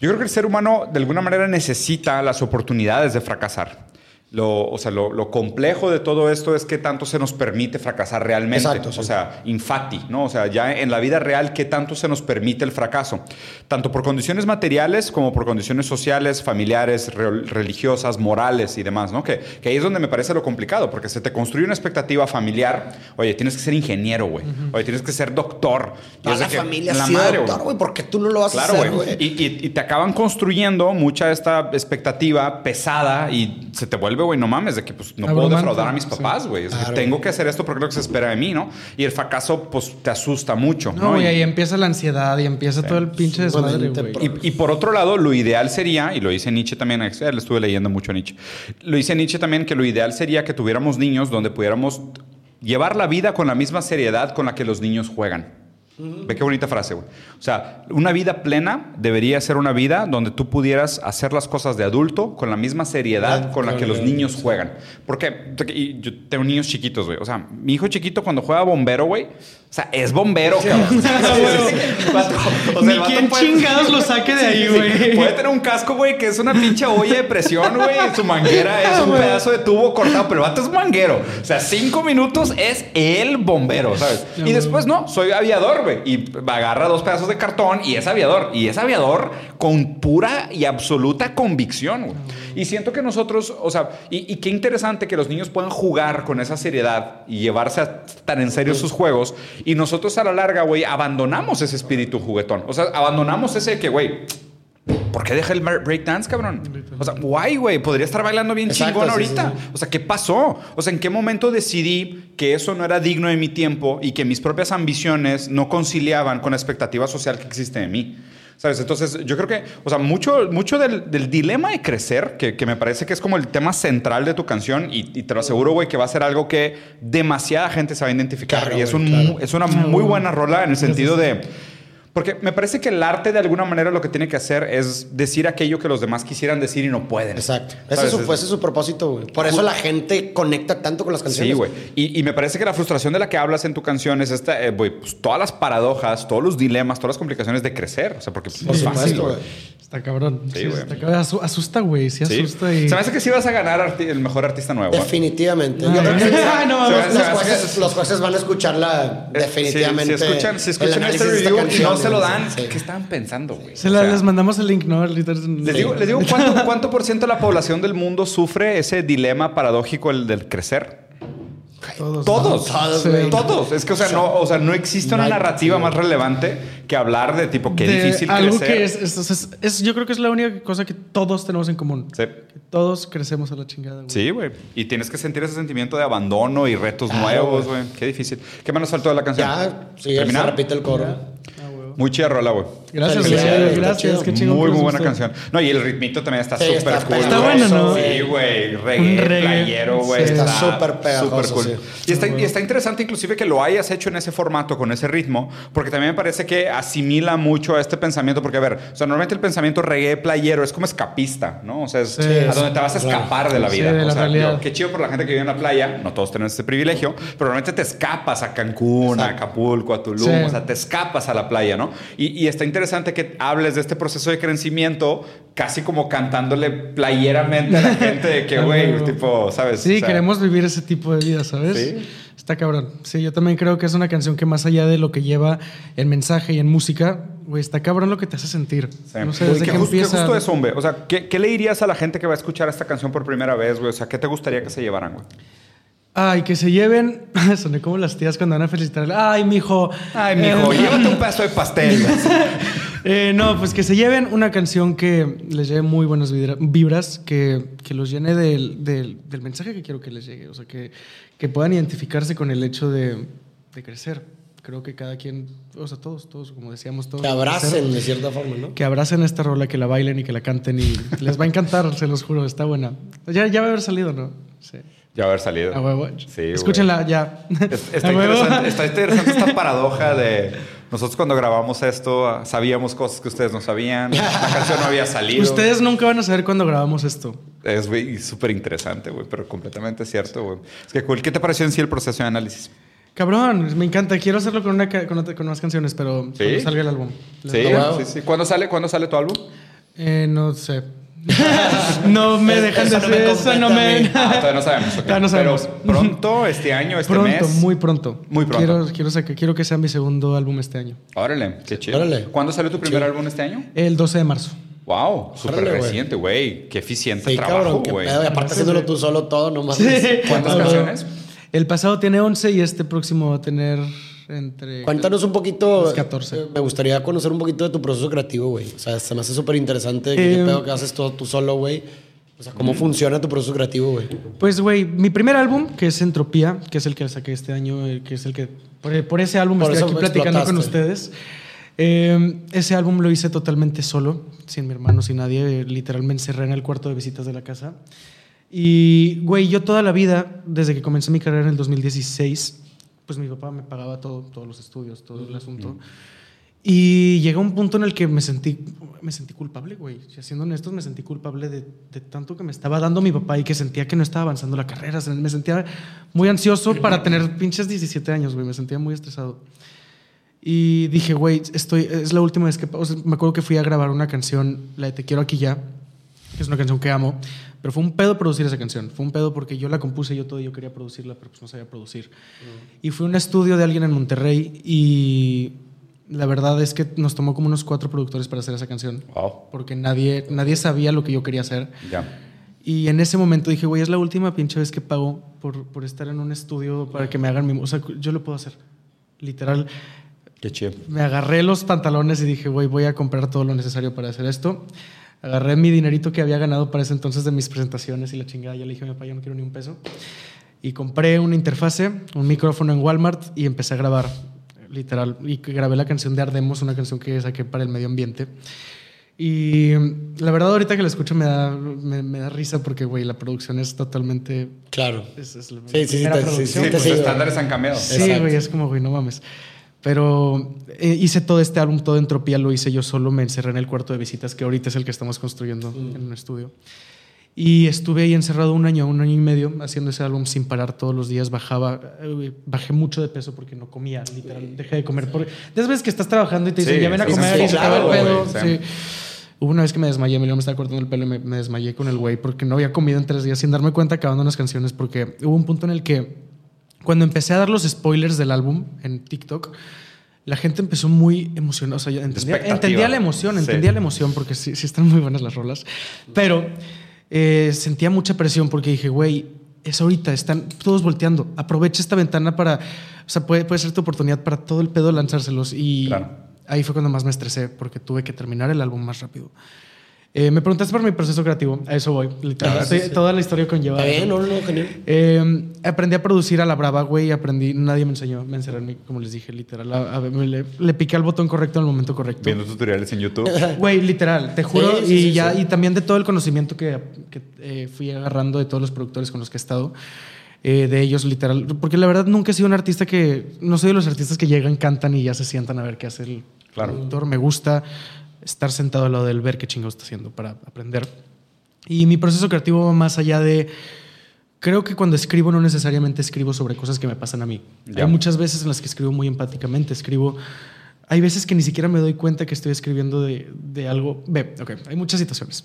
yo creo que el ser humano de alguna manera necesita las oportunidades de fracasar. Lo, o sea, lo, lo complejo de todo esto es qué tanto se nos permite fracasar realmente. Exacto, sí. O sea, infati, ¿no? O sea, ya en la vida real, qué tanto se nos permite el fracaso. Tanto por condiciones materiales como por condiciones sociales, familiares, re- religiosas, morales y demás, ¿no? Que, que ahí es donde me parece lo complicado, porque se te construye una expectativa familiar. Oye, tienes que ser ingeniero, güey. Oye, tienes que ser doctor. Toda la que, familia la madre, doctor, güey. porque tú no lo vas Claro, a hacer, güey. Y, y- y te acaban construyendo mucha esta expectativa pesada y se te vuelve, güey, no mames, de que pues no puedo defraudar a mis sí. papás, güey. Que Claro. tengo que hacer esto porque es lo que se espera de mí, ¿no? Y el fracaso, pues te asusta mucho, ¿no? No, y Y- ahí empieza la ansiedad y empieza todo el pinche desmadre, güey. y, y por otro lado, lo ideal sería, y lo dice Nietzsche también, eh, le estuve leyendo mucho a Nietzsche, lo dice Nietzsche también que lo ideal sería que tuviéramos niños donde pudiéramos llevar la vida con la misma seriedad con la que los niños juegan. Ve qué bonita frase, güey. O sea, una vida plena debería ser una vida donde tú pudieras hacer las cosas de adulto con la misma seriedad con la que los niños juegan. Porque y yo tengo niños chiquitos, güey. O sea, mi hijo chiquito cuando juega bombero, güey, o sea, es bombero, cabrón. O sea, Ni quién puede- chingados lo saque de ahí, Sí, sí, güey. Puede tener un casco, güey, que es una pinche olla de presión, güey. y Su manguera es un pedazo de tubo cortado, pero el vato es manguero. O sea, cinco minutos es el bombero, ¿sabes? Y después, no, soy aviador, güey. Y agarra dos pedazos de cartón y es aviador. Y es aviador con pura y absoluta convicción, güey. Y siento que nosotros, o sea, y, y qué interesante que los niños puedan jugar con esa seriedad y llevarse a- tan en serio sus juegos. Y nosotros a la larga, güey, abandonamos ese espíritu juguetón. O sea, abandonamos ese que, güey, ¿por qué dejé el breakdance, cabrón? O sea, guay, güey, podría estar bailando bien Exacto, chingón sí, ahorita. sí, sí. O sea, ¿qué pasó? O sea, ¿en qué momento decidí que eso no era digno de mi tiempo y que mis propias ambiciones no conciliaban con la expectativa social que existe de mí? ¿Sabes? Entonces, yo creo que, o sea, mucho, mucho del, del dilema de crecer, que, que me parece que es como el tema central de tu canción, y, y te lo aseguro, güey, que va a ser algo que demasiada gente se va a identificar. Claro, y es, un, claro. es una muy buena rola en el sentido de. Porque me parece que el arte de alguna manera lo que tiene que hacer es decir aquello que los demás quisieran decir y no pueden. Exacto. Ese es, su, ese es su propósito, güey. Por eso la gente conecta tanto con las canciones. Sí, güey. Y, y me parece que la frustración de la que hablas en tu canción es esta, eh, güey, pues todas las paradojas, todos los dilemas, todas las complicaciones de crecer. O sea, porque pues, es fácil, güey. Está cabrón. Sí, güey. está cabrón. Asu- asusta, güey. Sí, Sí. asusta. Y... Se me hace que sí vas a ganar el mejor artista nuevo. Definitivamente. Ay, Yo creo que ay, no, los, jueces, que- los jueces van a escucharla Eh, definitivamente. Si, si escuchan, si escuchan este review y no se lo dan, Sí. ¿qué estaban pensando, güey? Se O la- sea, les mandamos el link, ¿no? Les digo, les digo ¿cuánto, cuánto por ciento de la población del mundo sufre ese dilema paradójico el del crecer. Todos. Todos, Todos, Sí. güey. todos. Es que, o sea, no, o sea, no existe una narrativa más relevante que hablar de tipo qué De difícil algo crecer. que es, es- es- es- yo creo que es la única cosa que todos tenemos en común. Sí. Que todos crecemos a la chingada, güey. Sí, güey. Y tienes que sentir ese sentimiento de abandono y retos Claro, nuevos, güey. Qué difícil. ¿Qué más nos faltó de la canción? Ya, sí, se repite el coro. Ah, Muy chida rola, güey. Gracias, Felicidades, Gracias. Qué chingón. muy, muy buena canción. No, y el ritmito también está súper está cool. Está bueno, ¿no? Sí, güey. Reggae, reggae. playero, güey. Sí. Está súper pegajoso, súper cool. sí. Y, está, y está interesante inclusive que lo hayas hecho en ese formato, con ese ritmo, porque también me parece que asimila mucho a este pensamiento, porque a ver, o sea, normalmente el pensamiento reggae playero es como escapista, ¿no? O sea, es Sí, a donde te vas a escapar de la Sí, vida. de o la sea, realidad. digo, qué chido por la gente que vive en la playa, no todos tenemos ese privilegio, pero normalmente te escapas a Cancún, a Acapulco, a Tulum, Sí. o sea, te escapas a la playa, ¿no? Y, y está interesante que hables de este proceso de crecimiento casi como cantándole playeramente a la gente de que, güey, tipo, ¿sabes? Sí, O sea, queremos vivir ese tipo de vida, ¿sabes? Sí. Está cabrón. Sí, yo también creo que es una canción que más allá de lo que lleva en mensaje y en música, güey, está cabrón lo que te hace sentir. Sí. No sé, desde qué que justo, qué empieza... justo eso, hombre. O sea, ¿qué, qué le dirías a la gente que va a escuchar esta canción por primera vez, güey? O sea, ¿qué te gustaría que se llevaran, güey? Ay, que se lleven... Soné como las tías cuando van a felicitar. Ay, mijo. Ay, mijo, Eh, llévate un pedazo de pastel. Eh, no, pues que se lleven una canción que les lleve muy buenas vibra- vibras, que, que los llene del, del- del mensaje que quiero que les llegue. O sea, que, que puedan identificarse con el hecho de, de crecer. Creo que cada quien, o sea, todos, todos, como decíamos, todos. Que abracen de cierta forma, ¿no? Que abracen esta rola, que la bailen y que la canten y les va a encantar, se los juro, está buena. Ya, ya va a haber salido, ¿no? Sí. Ya va a haber salido. A huevo. Sí, güey. Escúchenla ya. Es- Está interesante, está interesante esta paradoja de nosotros cuando grabamos esto ah, sabíamos cosas que ustedes no sabían, la canción no había salido. Ustedes nunca van a saber cuando grabamos esto. Es güey, súper interesante, güey, pero completamente cierto, güey. Es que cool. ¿Qué te pareció en sí el proceso de análisis? Cabrón, me encanta. Quiero hacerlo con, una, con, otra- con más canciones, pero ¿Sí? cuando salga el álbum. Sí, wow. sí, sí. ¿Cuándo sale, ¿Cuándo sale tu álbum? Eh, no sé. No me dejan eso no me eso, no me. Ah, todavía no sabemos. ok. Todavía no sabemos. Pero pronto, este año, este pronto, mes. muy pronto. Muy pronto. Quiero, quiero, sacar- quiero que sea mi segundo álbum este año. Órale, qué chido. Órale. ¿Cuándo salió tu primer álbum este año? El 12 de marzo. Wow, súper reciente, güey. Qué eficiente Sí, trabajo, güey. aparte haciéndolo tú solo todo, nomás. ¿Cuántas Ah, canciones? El pasado tiene 11 y este próximo va a tener entre. Cuéntanos un poquito. Los 14. eh, Me gustaría conocer un poquito de tu proceso creativo, güey. O sea, se me hace súper interesante. Eh, ¿Qué pedo que haces todo tú solo, güey? O sea, ¿cómo funciona tu proceso creativo, güey? Pues, güey, mi primer álbum, que es Entropía, que es el que saqué este año, eh, que es el que. Por, por ese álbum Por estoy aquí platicando con ustedes. Eh, ese álbum lo hice totalmente solo, sin mi hermano, sin nadie. Literal me encerré en el cuarto de visitas de la casa. Y, güey, yo toda la vida, desde que comencé mi carrera en el 2016, pues mi papá me pagaba todo, todos los estudios, todo el asunto. Y llegó un punto en el que me sentí, me sentí culpable, güey. Siendo honestos, me sentí culpable de, de tanto que me estaba dando mi papá y que sentía que no estaba avanzando la carrera. Me sentía muy ansioso para tener pinches 17 años, güey. Me sentía muy estresado. Y dije, güey, estoy, es la última vez que... o sea, me acuerdo que fui a grabar una canción, la de Te quiero aquí ya, que es una canción que amo. Pero fue un pedo producir esa canción. Fue un pedo porque yo la compuse yo todo y yo quería producirla, pero pues no sabía producir. Y fue un estudio de alguien en Monterrey y la verdad es que nos tomó como unos cuatro productores para hacer esa canción. Wow. Porque nadie, nadie sabía lo que yo quería hacer. Ya. Y en ese momento dije, güey, es la última pinche vez que pago por, por estar en un estudio para que me hagan mi... O sea, yo lo puedo hacer. Literal. Qué chido. Me agarré los pantalones y dije, güey, voy a comprar todo lo necesario para hacer esto. Agarré mi dinerito que había ganado para ese entonces de mis presentaciones y la chingada. Ya le dije a mi papá, yo no quiero ni un peso. Y compré una interfase, un micrófono en Walmart y empecé a grabar, literal. Y grabé la canción de Ardemos, una canción que saqué para el medio ambiente. Y la verdad, ahorita que la escucho me da, me, me da risa porque, güey, la producción es totalmente. Claro. Es, es la Sí, sí, sí, sí, sí, Sí, tus sigo. estándares han cambiado. Sí, güey, es como, güey, no mames. Pero eh, hice todo este álbum, todo Entropía, lo hice yo solo, me encerré en el cuarto de visitas, que ahorita es el que estamos construyendo en un estudio. Y estuve ahí encerrado un año, un año y medio, haciendo ese álbum sin parar todos los días. Bajaba, eh, bajé mucho de peso porque no comía, literal. Dejé de comer. Por... De veces que estás trabajando y te dicen, Sí, ya ven a comer sí, y se acaba el claro, pedo. sí. Hubo una vez que me desmayé, Emilio me estaba cortando el pelo y me, me desmayé con el güey porque no había comido en tres días sin darme cuenta acabando unas canciones porque hubo un punto en el que cuando empecé a dar los spoilers del álbum en TikTok, la gente empezó muy emocionada. O sea, yo entendía, la emoción, Sí. entendía la emoción porque sí, sí están muy buenas las rolas. Pero eh, sentía mucha presión porque dije, güey, es ahorita, están todos volteando. Aprovecha esta ventana para. O sea, puede, puede ser tu oportunidad para todo el pedo lanzárselos. Y Claro. ahí fue cuando más me estresé porque tuve que terminar el álbum más rápido. Eh, me preguntaste por mi proceso creativo, a eso voy. Literal, Ah, sí, Estoy- sí. Toda la historia conlleva. Está bien, no, no, genial. Eh, aprendí a producir a la brava, güey. Aprendí, nadie me enseñó, me encerré en mí, como les dije, literal. A- a- me le, le piqué al botón correcto en el momento correcto. Viendo tutoriales en YouTube. Güey, literal, te juro. Sí, sí, y sí, ya, sí. y también de todo el conocimiento que, que, eh, fui agarrando de todos los productores con los que he estado. eh, de ellos, literal. Porque la verdad nunca he sido un artista que. No soy de los artistas que llegan, cantan y ya se sientan a ver qué hace el Claro. productor. Me gusta estar sentado al lado del ver qué chingo está haciendo para aprender. Y mi proceso creativo va más allá de. Creo que cuando escribo no necesariamente escribo sobre cosas que me pasan a mí. Hay muchas veces en las que escribo muy empáticamente. Escribo. Hay veces que ni siquiera me doy cuenta que estoy escribiendo de, de algo. Ve, ok, hay muchas situaciones.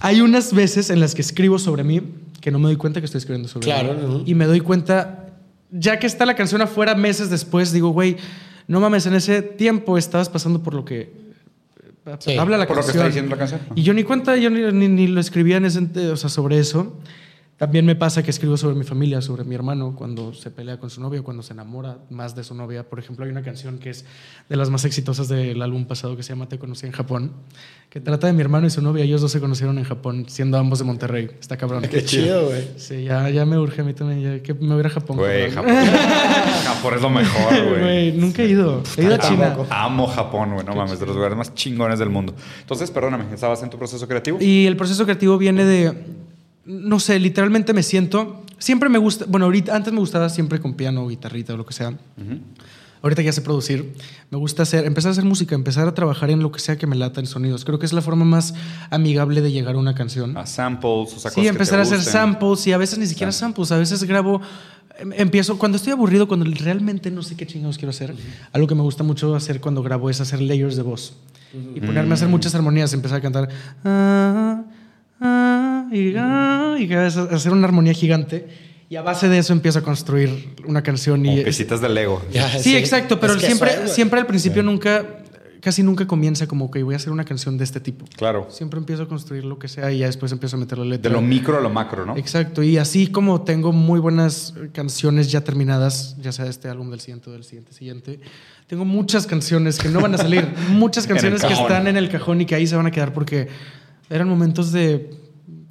Hay unas veces en las que escribo sobre mí que no me doy cuenta que estoy escribiendo sobre Claro, mí. ujú. Y me doy cuenta, ya que está la canción afuera meses después, digo, güey, no mames, en ese tiempo estabas pasando por lo que habla la por lo que canción. está diciendo la canción. Y yo ni cuenta, yo ni, ni- ni lo escribía en ese, o sea, sobre eso. También me pasa que escribo sobre mi familia, sobre mi hermano, cuando se pelea con su novia, cuando se enamora más de su novia. Por ejemplo, hay una canción que es de las más exitosas del álbum pasado que se llama Te conocí en Japón, que trata de mi hermano y su novia. Ellos dos se conocieron en Japón, siendo ambos de Monterrey. Está cabrón. Qué chido, güey. Sí, ya, ya me urge a mí también, ya que me voy a ir a Japón. Güey. Japón. Japón es lo mejor, güey. Güey, nunca he ido. He ido a China. Tampoco. Amo Japón, güey. No mames, de los lugares más chingones del mundo. Entonces, perdóname, ¿estabas en tu proceso creativo? Y el proceso creativo viene de, no sé, literalmente me siento, siempre me gusta, bueno, ahorita, antes me gustaba siempre con piano, guitarrita o lo que sea. Ahorita ya sé producir. Me gusta hacer, empezar a hacer música, empezar a trabajar en lo que sea que me lata en sonidos. Creo que es la forma más amigable de llegar a una canción. A samples, o sea, Sí, que empezar te a hacer samples y a veces ni siquiera samples, a veces grabo, em- empiezo, cuando estoy aburrido, cuando realmente no sé qué chingados quiero hacer, algo que me gusta mucho hacer cuando grabo es hacer layers de voz y ponerme a hacer muchas armonías, empezar a cantar ah, ah, y, ah, y a- hacer una armonía gigante y a base de eso empiezo a construir una canción Como y piecitas de Lego. Ya, Sí, exacto, pero Es que siempre, es, siempre al principio nunca, casi nunca comienza como que voy a hacer una canción de este tipo. Claro. Siempre empiezo a construir lo que sea y ya después empiezo a meter la letra. De lo micro a lo macro, ¿no? Exacto, y así como tengo muy buenas canciones ya terminadas, ya sea de este álbum del siguiente o del siguiente siguiente, tengo muchas canciones que no van a salir, muchas canciones que están en el cajón y que ahí se van a quedar porque eran momentos de,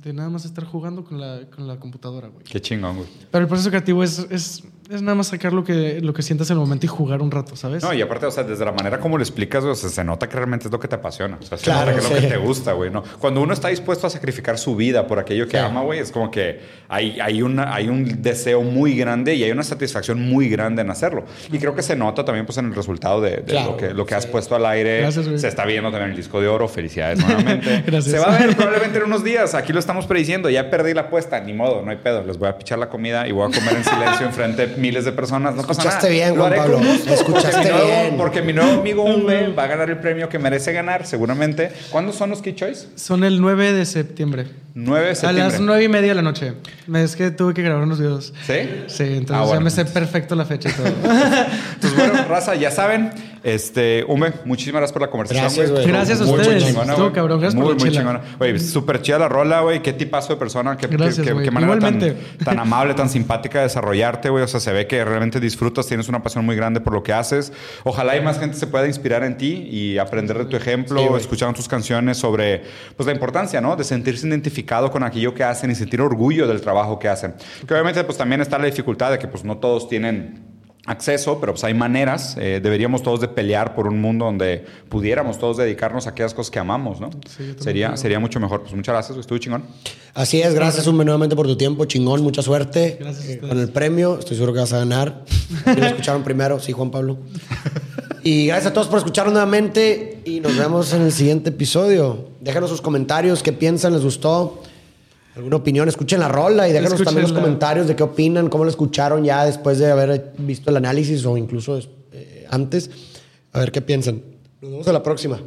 de nada más estar jugando con la, con la computadora, güey. Qué chingón, güey. Pero el proceso creativo es, es, es nada más sacar lo que, lo que sientas en el momento y jugar un rato, ¿sabes? No, y aparte, o sea, desde la manera como lo explicas, o sea, se nota que realmente es lo que te apasiona. O sea, se Claro, nota que es lo sí. que te gusta, güey, ¿no? Cuando uno está dispuesto a sacrificar su vida por aquello que Sí. ama, güey, es como que hay, hay, una, hay un deseo muy grande y hay una satisfacción muy grande en hacerlo. Y creo que se nota también, pues, en el resultado de, de Claro, lo que, lo que sí. has puesto al aire. Gracias, güey. se está viendo también el disco de oro. Felicidades nuevamente. Gracias. Se va a ver probablemente en unos días. Aquí lo estamos prediciendo. Ya perdí la apuesta. Ni modo, no hay pedo. Les voy a pichar la comida y voy a comer en silencio enfrente miles de personas. No pasa nada. Escuchaste bien, Juan Pablo. gusto, Escuchaste porque mi nuevo- bien. porque mi nuevo amigo Umbe va a ganar el premio que merece ganar, seguramente. ¿Cuándo son los Key Choice? Son el 9 de septiembre. 9 de A septiembre. las 9 y media de la noche. Es que tuve que grabar unos videos. ¿Sí? Sí, entonces Ah, ya me sé perfecto la fecha y todo. Pues bueno, raza, ya saben, Este, Ume, muchísimas gracias por la conversación, Gracias, güey. Gracias a Muy ustedes. chingona, Estuvo cabrón. Gracias muy, por la muy chingona. Güey, súper chida la rola, güey. Qué tipazo de persona. Qué, Gracias, qué- qué manera tan, tan amable, tan simpática de desarrollarte, güey. O sea, se ve que realmente disfrutas, tienes una pasión muy grande por lo que haces. Ojalá y más gente se pueda inspirar en ti y aprender de tu ejemplo, Sí, tus canciones sobre pues, la importancia, ¿no? De sentirse identificado con aquello que hacen y sentir orgullo del trabajo que hacen. Que obviamente, pues también está la dificultad de que pues no todos tienen acceso, pero pues hay maneras. Eh, deberíamos todos de pelear por un mundo donde pudiéramos todos dedicarnos a aquellas cosas que amamos, ¿no? también sería, creo. sería mucho mejor. Pues muchas gracias, estuvo chingón. Así es, gracias un nuevamente por tu tiempo, chingón, mucha suerte Gracias a eh, con el premio, estoy seguro que vas a ganar. Lo escucharon primero, sí, Juan Pablo. Y gracias a todos por escucharnos nuevamente y nos vemos en el siguiente episodio. Déjanos sus comentarios, qué piensan, les gustó, alguna opinión, escuchen la rola y déjanos también los comentarios de qué opinan, cómo la escucharon ya después de haber visto el análisis o incluso eh, antes. A ver qué piensan. Nos vemos a la próxima.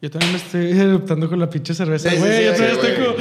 Yo también me estoy eruptando con la pinche cerveza, Sí, sí, güey. sí, Yo sí, todavía estoy como-